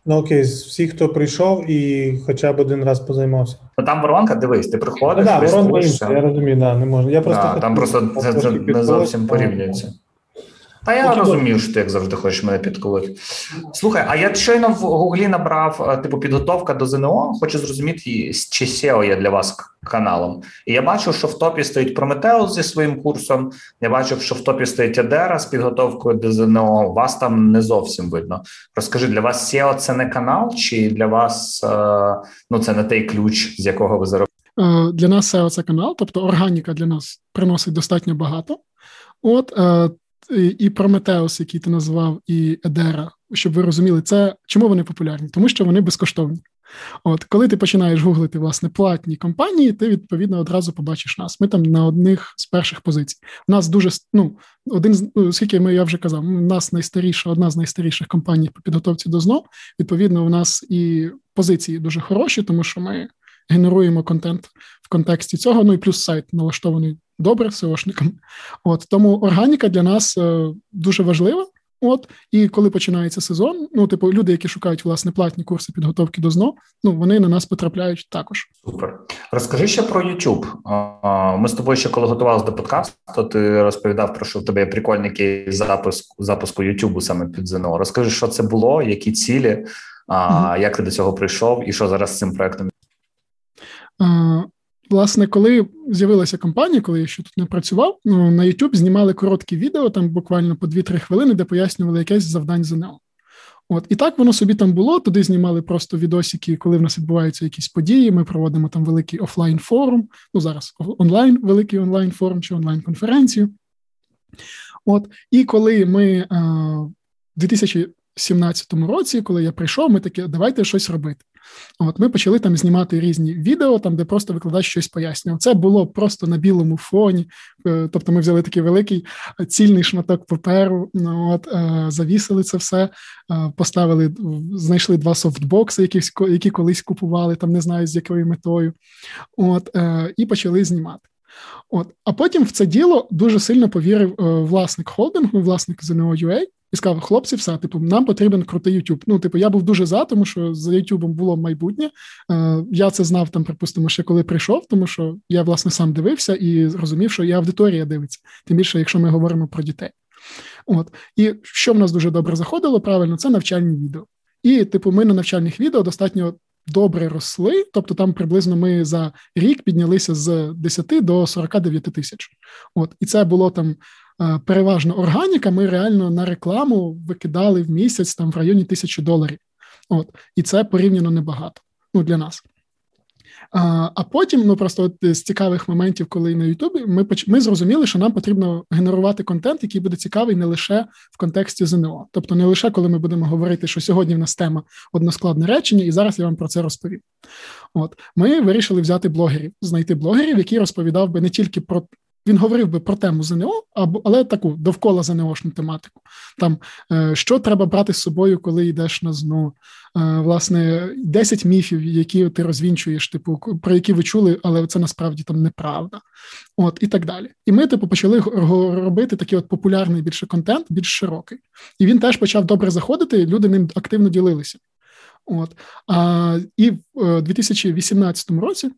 Speaker 3: Ну окей, з всіх, хто прийшов і хоча б один раз позаймався.
Speaker 1: Ну там воронка, дивись, ти приходиш.
Speaker 3: Так, да, воронка інша, я розумію, да, не можна. Я просто
Speaker 1: да, там просто це, це не зовсім порівнюється. Та я розумію, що ти як завжди хочеш мене підколити. Слухай, а я щойно в Гуглі набрав е, типу підготовка до ЗНО. Хочу зрозуміти, чи SEO є для вас каналом. І я бачу, що в топі стоїть Прометеус зі своїм курсом. Я бачу, що в топі стоїть Адера з підготовкою до ЗНО. Вас там не зовсім видно. Розкажи, для вас SEO це не канал, чи для вас е, ну це не той ключ, з якого ви заробляєте?
Speaker 2: Е, для нас SEO – це канал, тобто органіка для нас приносить достатньо багато. От і Прометеус, який ти назвав, і Едера, щоб ви розуміли, це чому вони популярні? Тому що вони безкоштовні. От, коли ти починаєш гуглити власне платні компанії, ти відповідно одразу побачиш нас. Ми там на одних з перших позицій. У нас дуже ну, один з ну, скільки ми я вже казав, у нас найстаріша, одна з найстаріших компаній по підготовці до ЗНО. Відповідно, у нас і позиції дуже хороші, тому що ми генеруємо контент в контексті цього. Ну і плюс сайт налаштований добре SEOшникам. От тому органіка для нас е, дуже важлива. От і коли починається сезон, ну типу люди, які шукають власне платні курси підготовки до ЗНО, ну вони на нас потрапляють також.
Speaker 1: Супер. Розкажи ще про YouTube. Ми з тобою ще коли готувалися до подкасту, ти розповідав про що в тебе є прикольний кейс запуску запуску YouTube саме під ЗНО. Розкажи, що це було, які цілі, mm як ти до цього прийшов, і що зараз з цим проектом
Speaker 2: Власне, коли з'явилася компанія, коли я ще тут не працював, ну, на YouTube знімали короткі відео, там буквально по 2-3 хвилини, де пояснювали якесь завдань ЗНО. От і так воно собі там було. Туди знімали просто відосики, коли в нас відбуваються якісь події. Ми проводимо там великий офлайн форум. Ну зараз онлайн, великий онлайн форум чи онлайн конференцію. От і коли ми а, в 2017 році, коли я прийшов, ми такі, давайте щось робити. От Ми почали там знімати різні відео, там де просто викладач щось пояснював. Це було просто на білому фоні. Е, тобто ми взяли такий великий цільний шматок паперу, ну, от, е, завісили це все, е, поставили, знайшли два софтбокси, які які колись купували, там не знаю з якою метою. От, І почали знімати. От, А потім в це діло дуже сильно повірив власник холдингу, власник ЗНО.UA, і сказав: хлопці, все, типу, нам потрібен крутий YouTube. Ну, типу, я був дуже за, тому що за YouTube було майбутнє. Е, Я це знав там, припустимо, ще коли прийшов, тому що я власне сам дивився і зрозумів, що і аудиторія дивиться, тим більше, якщо ми говоримо про дітей. От і що в нас дуже добре заходило, правильно, це навчальні відео. І, типу, ми на навчальних відео достатньо добре росли. Тобто, там приблизно ми за рік піднялися з 10 до 49 тисяч. От і це було там переважно органіка, ми реально на рекламу викидали в місяць там в районі тисячі доларів. От, І це порівняно небагато ну, для нас. А а потім, ну просто от з цікавих моментів, коли на Ютубі, ми ми зрозуміли, що нам потрібно генерувати контент, який буде цікавий не лише в контексті ЗНО. Тобто, не лише коли ми будемо говорити, що сьогодні в нас тема односкладне речення, і зараз я вам про це розповім. От ми вирішили взяти блогерів, знайти блогерів, які розповідав би не тільки про він говорив би про тему ЗНО, або але таку довкола ЗНОшну тематику. Там е, що треба брати з собою, коли йдеш на ЗНО. Е, власне, 10 міфів, які ти розвінчуєш, типу, про які ви чули, але це насправді там неправда. От і так далі. І ми, типу, почали робити такий от популярний більше контент, більш широкий. І він теж почав добре заходити, люди ним активно ділилися. От. А, І в 2018 е, році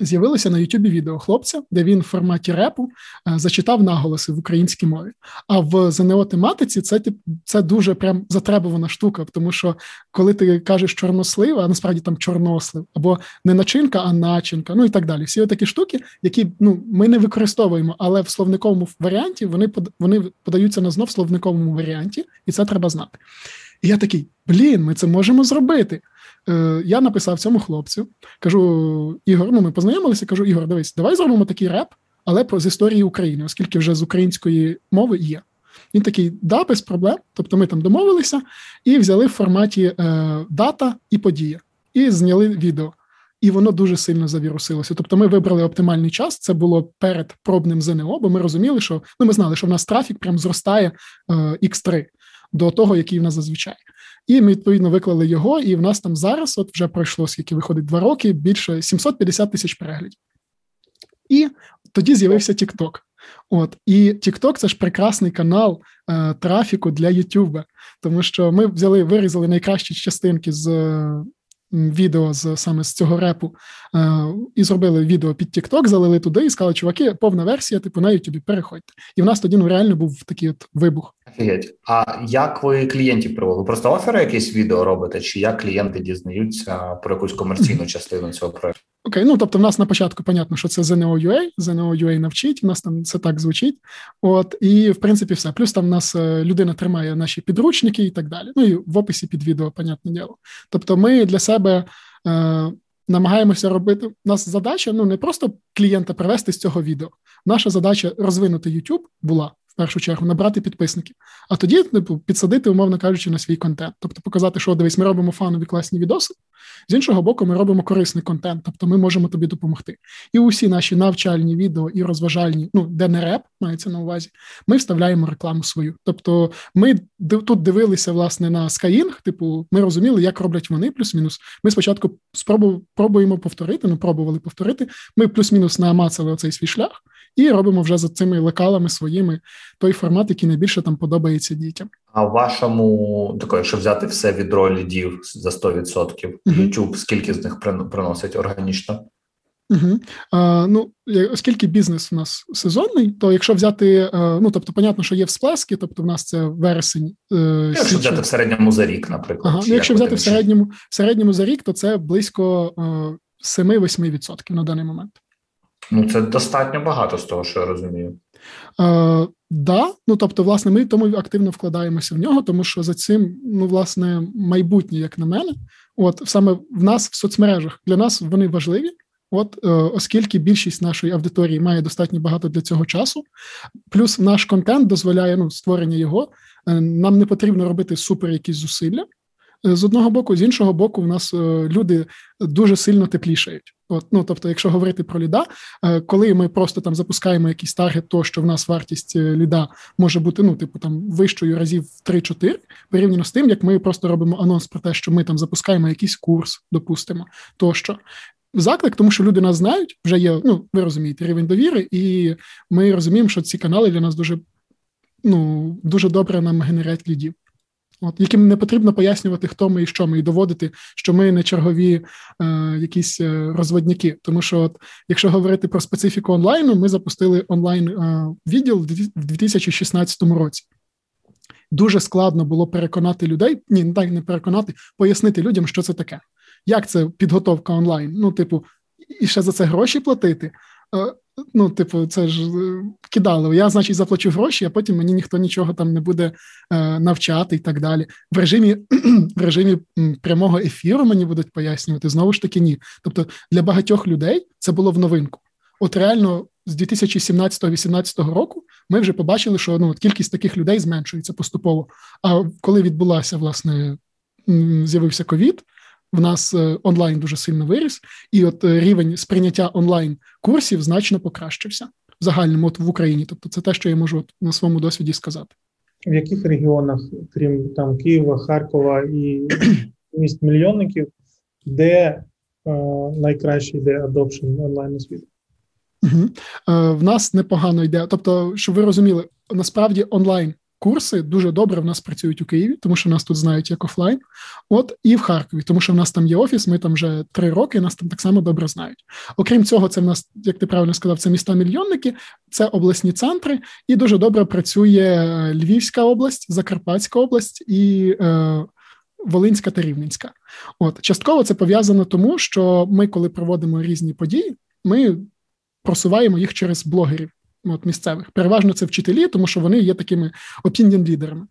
Speaker 2: З'явилося на Ютубі відео хлопця, де він в форматі репу е, зачитав наголоси в українській мові. А в ЗНО тематиці це це дуже прям затребувана штука, тому що коли ти кажеш чорнослив, а насправді там чорнослив, або не начинка, а начинка, ну і так далі. Всі такі штуки, які ну ми не використовуємо, але в словниковому варіанті вони вони подаються на знов словниковому варіанті, і це треба знати. І я такий: блін, ми це можемо зробити. Е, Я написав цьому хлопцю, кажу: Ігор, ну ми познайомилися, кажу, Ігор, дивись, давай зробимо такий реп, але про з історії України, оскільки вже з української мови є. Він такий, да, без проблем. Тобто ми там домовилися і взяли в форматі е, дата і подія, і зняли відео. І воно дуже сильно завірусилося. Тобто, ми вибрали оптимальний час. Це було перед пробним ЗНО, бо ми розуміли, що ну ми знали, що в нас трафік прям зростає е, X3 до того, який в нас зазвичай. І ми відповідно виклали його, і в нас там зараз, от вже пройшло, скільки виходить два роки, більше 750 тисяч переглядів. І тоді з'явився TikTok. От і TikTok – це ж прекрасний канал е, трафіку для YouTube, тому що ми взяли, вирізали найкращі частинки з відео з саме з цього репу е, і зробили відео під TikTok, залили туди і сказали, чуваки, повна версія, типу на YouTube, переходьте. І в нас тоді ну реально був такий от вибух.
Speaker 1: Офігеть. А як ви клієнтів привели? Ви просто офери якісь відео робите, чи як клієнти дізнаються про якусь комерційну частину цього проекту?
Speaker 2: Окей, ну тобто, в нас на початку понятно, що це ZNO.UA, ZNO.UA навчить, у нас там це так звучить. От і в принципі все. Плюс там в нас е, людина тримає наші підручники і так далі. Ну і в описі під відео, понятне діло. Тобто, ми для себе. Е, Намагаємося робити У нас задача ну не просто клієнта привести з цього відео. Наша задача розвинути YouTube була першу чергу набрати підписників, а тоді типу, підсадити, умовно кажучи, на свій контент. Тобто показати, що дивись, ми робимо фанові класні відоси. З іншого боку, ми робимо корисний контент, тобто ми можемо тобі допомогти. І усі наші навчальні відео і розважальні, ну де не реп мається на увазі, ми вставляємо рекламу свою. Тобто, ми тут дивилися власне на Skyeng, типу, ми розуміли, як роблять вони, плюс-мінус. Ми спочатку спробуємо повторити, ну пробували повторити. Ми плюс-мінус намацали оцей свій шлях і робимо вже за цими лекалами своїми той формат, який найбільше там подобається дітям.
Speaker 1: А вашому тако, якщо взяти все відро лідів за 100%, uh-huh. YouTube, скільки з них приносить органічно?
Speaker 2: Угу. А, Ну, оскільки бізнес у нас сезонний, то якщо взяти, е, ну тобто, понятно, що є всплески, тобто в нас це вересень.
Speaker 1: Е, якщо січень. взяти в середньому за рік, наприклад.
Speaker 2: Ага, ну, Якщо взяти в середньому в середньому за рік, то це близько 7-8% е, на даний момент.
Speaker 1: Ну, це достатньо багато з того, що я розумію.
Speaker 2: Е, Да, ну тобто, власне, ми тому активно вкладаємося в нього, тому що за цим, ну, власне, майбутнє, як на мене, от саме в нас в соцмережах для нас вони важливі. От, е, оскільки більшість нашої аудиторії має достатньо багато для цього часу, плюс наш контент дозволяє ну, створення його. Е, нам не потрібно робити супер якісь зусилля. Е, з одного боку, з іншого боку, в нас е, люди дуже сильно теплішають. От, ну тобто, якщо говорити про ліда, е, коли ми просто там запускаємо якийсь таргет, то що в нас вартість ліда може бути ну, типу там вищою разів 3-4, порівняно з тим, як ми просто робимо анонс про те, що ми там запускаємо якийсь курс, допустимо, тощо. Заклик, тому що люди нас знають, вже є. Ну ви розумієте, рівень довіри, і ми розуміємо, що ці канали для нас дуже ну дуже добре нам генерять лідів. От яким не потрібно пояснювати, хто ми і що ми, і доводити, що ми не чергові е, якісь е, розводники. Тому що, от, якщо говорити про специфіку онлайну, ми запустили онлайн е, відділ в 2016 році. Дуже складно було переконати людей, ні, так не переконати, пояснити людям, що це таке. Як це підготовка онлайн? Ну, типу, і ще за це гроші платити. Е, ну, типу, це ж е, кидали. Я, значить, заплачу гроші, а потім мені ніхто нічого там не буде е, навчати і так далі. В режимі [clears throat] в режимі прямого ефіру мені будуть пояснювати. Знову ж таки, ні. Тобто для багатьох людей це було в новинку. От реально з 2017-2018 року ми вже побачили, що ну, кількість таких людей зменшується поступово. А коли відбулася, власне, з'явився ковід в нас е, онлайн дуже сильно виріс, і от е, рівень сприйняття онлайн курсів значно покращився в загальному от в Україні. Тобто, це те, що я можу от на своєму досвіді сказати.
Speaker 3: В яких регіонах, крім там Києва, Харкова і [clears throat] міст мільйонників, де е, найкраще йде adoption онлайн освіти?
Speaker 2: Угу. Е, В нас непогано йде. Тобто, щоб ви розуміли, насправді онлайн курси дуже добре в нас працюють у Києві, тому що нас тут знають як офлайн. От і в Харкові, тому що в нас там є офіс. Ми там вже три роки, нас там так само добре знають. Окрім цього, це в нас, як ти правильно сказав, це міста мільйонники, це обласні центри, і дуже добре працює Львівська область, Закарпатська область і. Е, Волинська та Рівненська. От частково це пов'язано тому, що ми, коли проводимо різні події, ми просуваємо їх через блогерів от місцевих. Переважно це вчителі, тому що вони є такими opinion лідерами.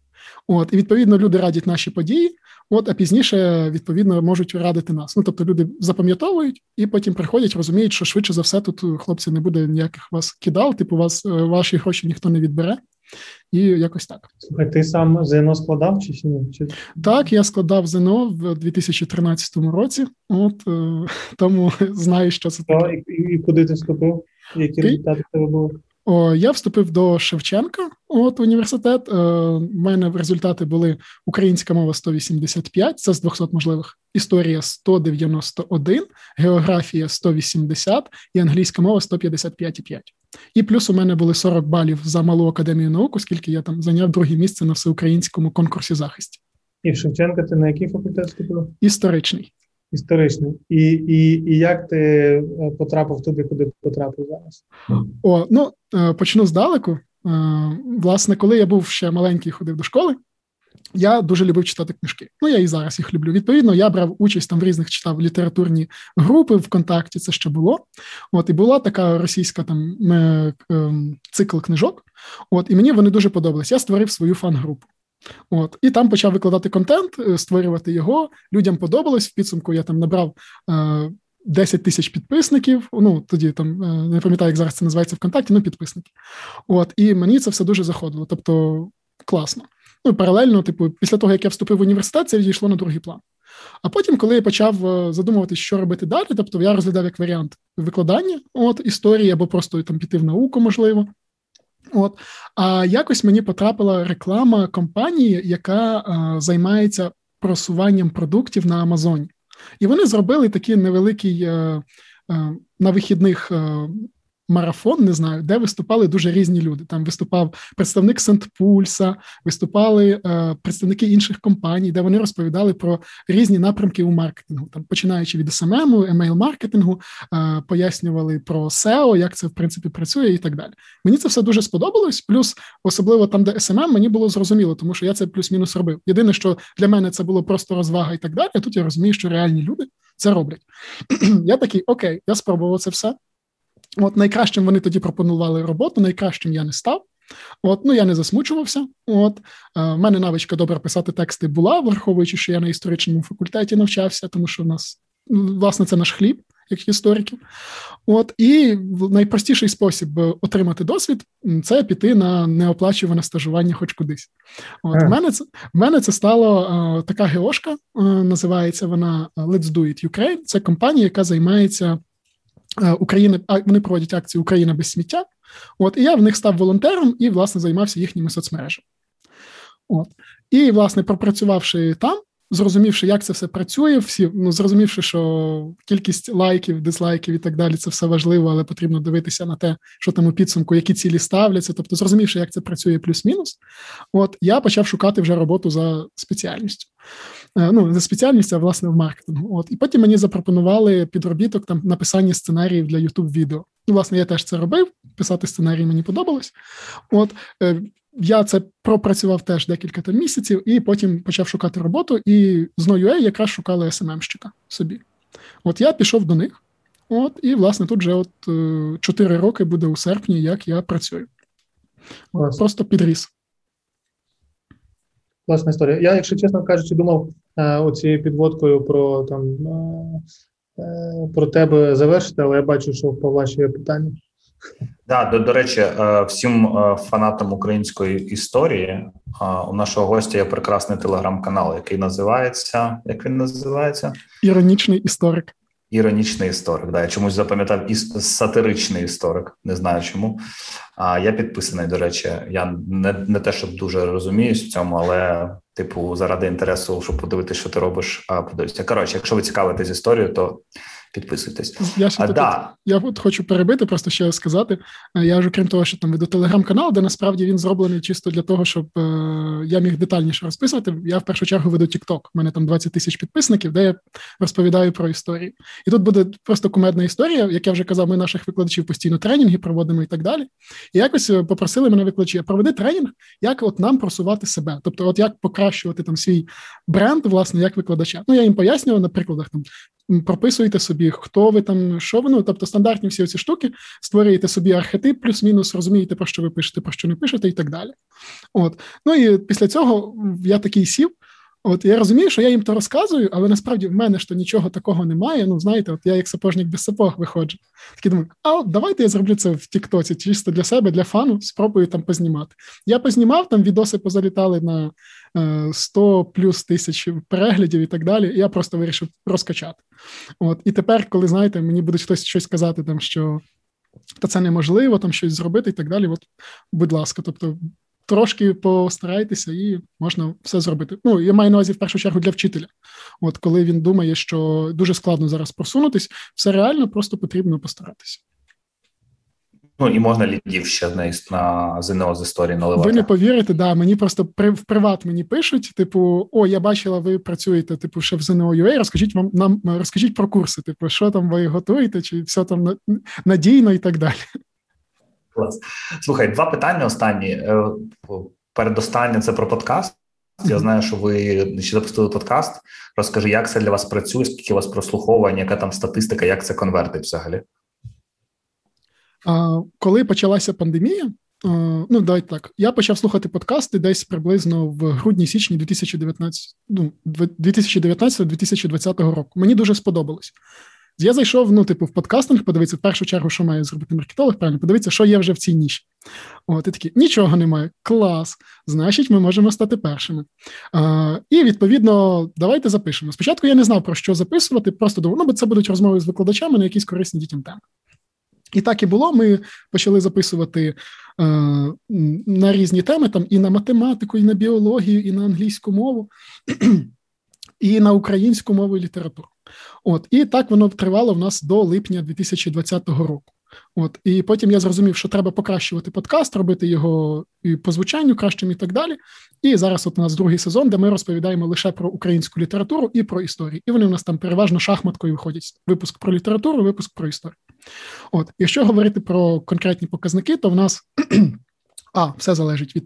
Speaker 2: От, і відповідно люди радять наші події. От, а пізніше відповідно можуть радити нас. Ну тобто люди запам'ятовують і потім приходять, розуміють, що швидше за все тут хлопці не буде ніяких вас кидал, типу вас е, ваші гроші ніхто не відбере. І якось так.
Speaker 3: Слухай, ти сам ЗНО складав чи ні? Чи...
Speaker 2: Так, я складав ЗНО в 2013 році, от е, [laughs] тому знаю, що це таке.
Speaker 3: І, і, і куди ти вступив? Які результати тебе були?
Speaker 2: О, Я вступив до Шевченка, от університет. Е, У мене результати були українська мова 185, це з 200 можливих, історія 191, географія 180 і англійська мова 155,5. І плюс у мене були 40 балів за малу академію наук, оскільки я там зайняв друге місце на всеукраїнському конкурсі захисті.
Speaker 3: І в Шевченка ти на який факультет вступив?
Speaker 2: Історичний.
Speaker 3: Історичний. І і, і як ти е, потрапив туди, куди потрапив зараз?
Speaker 2: О, ну е, почну здалеку. Е, власне, коли я був ще маленький, ходив до школи, я дуже любив читати книжки. Ну, я і зараз їх люблю. Відповідно, я брав участь там в різних читав літературні групи ВКонтакті, це ще було. От, і була така російська там цикл книжок. От, і мені вони дуже подобались. Я створив свою фан-групу. От і там почав викладати контент, е, створювати його. Людям подобалось. В підсумку я там набрав е, 10 тисяч підписників. Ну тоді там е, не пам'ятаю, як зараз це називається ВКонтакті, ну підписники. От і мені це все дуже заходило. Тобто класно. Ну паралельно, типу, після того як я вступив в університет, це відійшло на другий план. А потім, коли я почав е, задумуватися, що робити далі, тобто я розглядав як варіант викладання от історії або просто там піти в науку, можливо. От. А якось мені потрапила реклама компанії, яка а, е, займається просуванням продуктів на Амазоні, і вони зробили такий невеликий а, е, а, е, на вихідних марафон, не знаю, де виступали дуже різні люди. Там виступав представник Сентпульса, виступали е, представники інших компаній, де вони розповідали про різні напрямки у маркетингу, там починаючи від SMM, емейл-маркетингу, е, пояснювали про SEO, як це в принципі працює, і так далі. Мені це все дуже сподобалось. Плюс, особливо там, де SMM, мені було зрозуміло, тому що я це плюс-мінус робив. Єдине, що для мене це було просто розвага і так далі. а Тут я розумію, що реальні люди це роблять. [clears throat] Я такий, окей, я спробував це все. От найкращим вони тоді пропонували роботу, найкращим я не став. От, ну я не засмучувався. От е, в мене навичка добре писати тексти була, враховуючи, що я на історичному факультеті навчався, тому що в нас власне це наш хліб, як істориків. От і найпростіший спосіб отримати досвід це піти на неоплачуване стажування, хоч кудись. От в мене це в мене це стало е, така геошка, е, називається вона Let's Do It Ukraine. Це компанія, яка займається. Е, Україна, вони проводять акцію Україна без сміття. От, І я в них став волонтером і, власне, займався їхніми соцмережами. От. І, власне, пропрацювавши там, зрозумівши, як це все працює, всі ну зрозумівши, що кількість лайків, дизлайків і так далі, це все важливо, але потрібно дивитися на те, що там у підсумку, які цілі ставляться. Тобто, зрозумівши, як це працює плюс-мінус, от я почав шукати вже роботу за спеціальністю. Е, ну, за спеціальністю, а власне в маркетингу. От і потім мені запропонували підробіток там написання сценаріїв для youtube відео. Ну, власне, я теж це робив. Писати сценарії мені подобалось. От е, я це пропрацював теж декілька там місяців, і потім почав шукати роботу. І з NoUA якраз шукали СММщика собі. От я пішов до них. От, і власне тут вже от 4 е, роки буде у серпні, як я працюю. От, Просто підріс.
Speaker 3: Класна історія. Я, якщо чесно кажучи, думав оцією підводкою про там е, е, про тебе завершити, але я бачу, що в Павла ще є питання.
Speaker 1: Да, до, до речі, е, всім е, фанатам української історії е, у нашого гостя є прекрасний телеграм-канал, який називається. Як він називається?
Speaker 2: Іронічний історик.
Speaker 1: Іронічний історик. Да, я чомусь запам'ятав і сатиричний історик. Не знаю чому. А я підписаний. До речі, я не не те, щоб дуже розуміюсь в цьому, але типу, заради інтересу, щоб подивитися, що ти робиш, а подивитися. Коротше, якщо ви цікавитесь історією, то підписуйтесь.
Speaker 2: Я ще а, тут, да. я от хочу перебити, просто ще сказати. Е, я ж окрім того, що там веду телеграм-канал, де насправді він зроблений чисто для того, щоб е, я міг детальніше розписувати. Я в першу чергу веду TikTok. У мене там 20 тисяч підписників, де я розповідаю про історії. І тут буде просто кумедна історія, як я вже казав, ми наших викладачів постійно тренінги проводимо і так далі. І якось е, попросили мене викладачі, проведи тренінг, як от нам просувати себе, тобто, от як покращувати там свій бренд, власне, як викладача. Ну я їм пояснював на прикладах там прописуєте собі, хто ви там, що ви, ну, тобто стандартні всі ці штуки, створюєте собі архетип, плюс-мінус, розумієте, про що ви пишете, про що не пишете, і так далі. От. Ну і після цього я такий сів. От я розумію, що я їм то розказую, але насправді в мене ж то нічого такого немає. Ну, знаєте, от я як сапожник без сапог виходжу. Такий думаю, а от давайте я зроблю це в Тіктоці, чисто для себе, для фану, спробую там познімати. Я познімав, там відоси позалітали на 100 е, плюс тисяч переглядів і так далі. І я просто вирішив розкачати. От І тепер, коли знаєте, мені буде хтось щось казати, там що та це неможливо, там щось зробити і так далі. От, будь ласка, тобто. Трошки постарайтеся, і можна все зробити. Ну, я маю на увазі в першу чергу для вчителя. От коли він думає, що дуже складно зараз просунутись, все реально просто потрібно постаратися.
Speaker 1: Ну і можна лідів ще на на ЗНО з історії наливати.
Speaker 2: Ви не повірите, да. Мені просто при в приват мені пишуть: типу, о, я бачила, ви працюєте, типу, ще в ЗНО UA, Розкажіть вам нам розкажіть про курси, типу, що там ви готуєте, чи все там надійно і так далі.
Speaker 1: Клас. Слухай, два питання останні. Е, передостаннє це про подкаст. Я знаю, що ви ще запустили подкаст. Розкажи, як це для вас працює, скільки у вас прослуховувань, яка там статистика, як це конвертить взагалі?
Speaker 2: Коли почалася пандемія, ну давайте так, я почав слухати подкасти десь приблизно в грудні-січні 2019 ну, 2019-2020 року. Мені дуже сподобалось. Я зайшов, ну, типу, в подкастинг, подивитися в першу чергу, що має зробити маркетолог, правильно, подивитися, що є вже в цій ніші. От, і такі, нічого немає, клас, значить, ми можемо стати першими. А, І відповідно, давайте запишемо. Спочатку я не знав, про що записувати, просто думав, ну, бо це будуть розмови з викладачами на якісь корисні дітям теми. І так і було. Ми почали записувати е, на різні теми, там і на математику, і на біологію, і на англійську мову, [clears throat] і на українську мову і літературу. От і так воно тривало в нас до липня 2020 року. От і потім я зрозумів, що треба покращувати подкаст, робити його і по звучанню кращим і так далі. І зараз от у нас другий сезон, де ми розповідаємо лише про українську літературу і про історію. І вони у нас там переважно шахматкою виходять. Випуск про літературу, випуск про історію. От, якщо говорити про конкретні показники, то в нас. А, все залежить від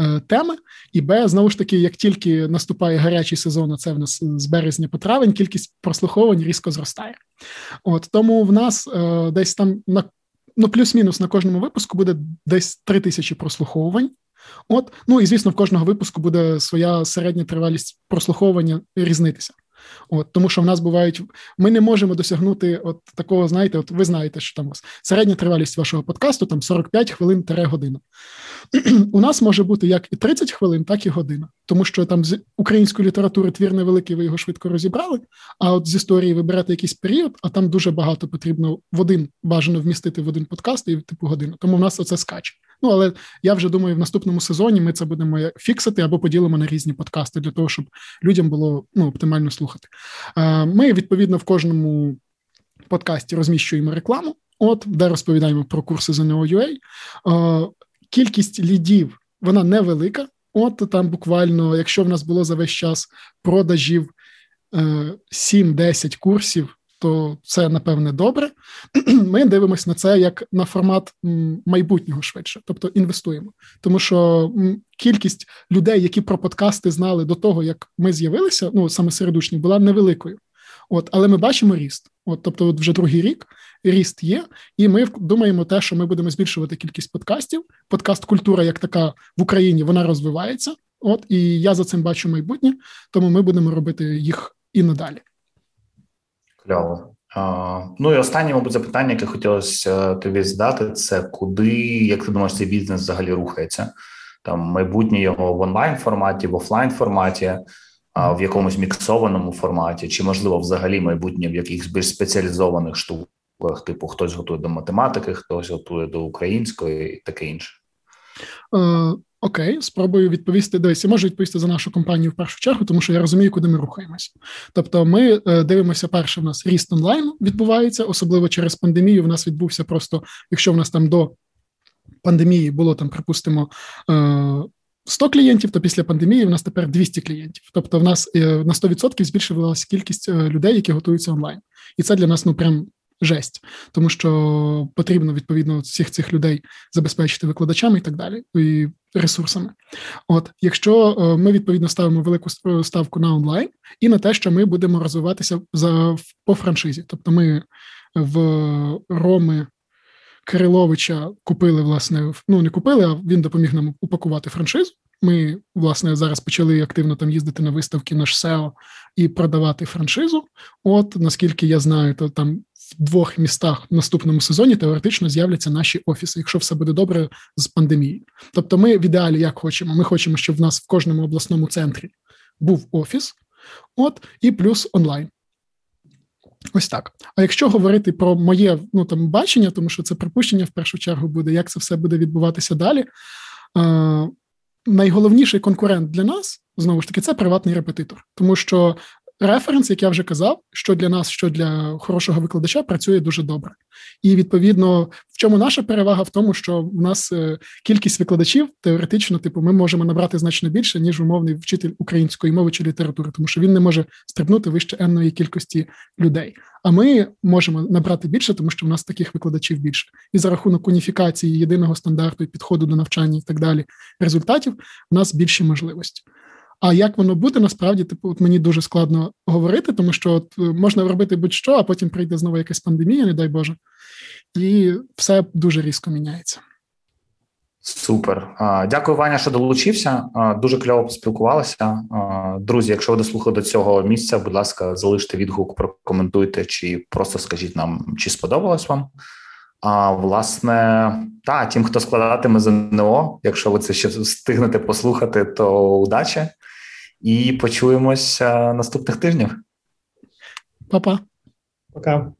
Speaker 2: е, теми, і Б, знову ж таки, як тільки наступає гарячий сезон, а це в нас з березня по травень, кількість прослуховувань різко зростає. От Тому в нас е, десь там на ну, плюс-мінус на кожному випуску буде десь 3 тисячі прослуховувань. От, ну і звісно, в кожного випуску буде своя середня тривалість прослуховування різнитися. От, Тому що в нас бувають, ми не можемо досягнути от такого, знаєте, от ви знаєте, що там середня тривалість вашого подкасту там 45 хвилин година. [clears throat] У нас може бути як і 30 хвилин, так і година. Тому що там з української літератури твір невеликий, ви його швидко розібрали. А от з історії ви берете якийсь період, а там дуже багато потрібно в один бажано вмістити в один подкаст і типу годину. Тому в нас оце скаче. Ну але я вже думаю, в наступному сезоні ми це будемо фіксити або поділимо на різні подкасти для того, щоб людям було ну, оптимально слухати. Ми відповідно в кожному подкасті розміщуємо рекламу, от де розповідаємо про курси ЗНО UA. Кількість лідів вона невелика. От там буквально, якщо в нас було за весь час продажів 7-10 е, курсів то це напевне добре. [clears throat] Ми дивимося на це як на формат майбутнього швидше, тобто інвестуємо. Тому що кількість людей, які про подкасти знали до того, як ми з'явилися, ну саме серед учнів, була невеликою. От, але ми бачимо ріст. От, тобто, от вже другий рік ріст є, і ми думаємо, те, що ми будемо збільшувати кількість подкастів. Подкаст культура, як така в Україні, вона розвивається. От і я за цим бачу майбутнє, тому ми будемо робити їх і надалі.
Speaker 1: Кльово. А, Ну і останнє, мабуть, запитання, яке хотілося е, тобі задати, це куди, як ти думаєш, цей бізнес взагалі рухається? Там майбутнє його в онлайн форматі, в офлайн форматі, в якомусь міксованому форматі, чи можливо взагалі майбутнє в якихось більш спеціалізованих штуках, типу хтось готує до математики, хтось готує до української і таке інше.
Speaker 2: Е, Окей, спробую відповісти. Дивись, я можу відповісти за нашу компанію в першу чергу, тому що я розумію, куди ми рухаємося. Тобто, ми е, дивимося, перше, в нас ріст онлайн відбувається, особливо через пандемію. В нас відбувся просто, якщо в нас там до пандемії було там, припустимо, 100 е, клієнтів, то після пандемії в нас тепер 200 клієнтів. Тобто, в нас е, на 100% збільшилася кількість людей, які готуються онлайн, і це для нас ну прям жесть, тому що потрібно відповідно всіх цих людей забезпечити викладачами і так далі, і ресурсами. От, якщо е, ми відповідно ставимо велику е, ставку на онлайн і на те, що ми будемо розвиватися за по франшизі, тобто ми в Роми. Кириловича купили, власне, ну не купили, а він допоміг нам упакувати франшизу. Ми, власне, зараз почали активно там їздити на виставки на SEO і продавати франшизу. От наскільки я знаю, то там в двох містах в наступному сезоні теоретично з'являться наші офіси, якщо все буде добре з пандемією. Тобто, ми в ідеалі як хочемо. Ми хочемо, щоб в нас в кожному обласному центрі був офіс, от і плюс онлайн. Ось так. А якщо говорити про моє ну там бачення, тому що це припущення в першу чергу буде, як це все буде відбуватися далі. Е, Найголовніший конкурент для нас знову ж таки це приватний репетитор, тому що Референс, як я вже казав, що для нас, що для хорошого викладача, працює дуже добре. І відповідно, в чому наша перевага? В тому, що в нас е, кількість викладачів теоретично, типу, ми можемо набрати значно більше, ніж умовний вчитель української мови чи літератури, тому що він не може стрибнути вище енної кількості людей. А ми можемо набрати більше, тому що в нас таких викладачів більше. І за рахунок уніфікації єдиного стандарту і підходу до навчання і так далі, результатів в нас більші можливості. А як воно буде, насправді, типу, от мені дуже складно говорити, тому що от е, можна робити будь-що, а потім прийде знову якась пандемія, не дай Боже, і все дуже різко міняється.
Speaker 1: Супер. Дякую, Ваня, що долучився. Дуже кльово поспілкувалися. Друзі, якщо ви дослухали до цього місця, будь ласка, залиште відгук, прокоментуйте, чи просто скажіть нам, чи сподобалось вам. А власне, та тим, хто складатиме ЗНО, якщо ви це ще встигнете послухати, то удачі і почуємося наступних тижнів.
Speaker 2: Па-па.
Speaker 3: Пока.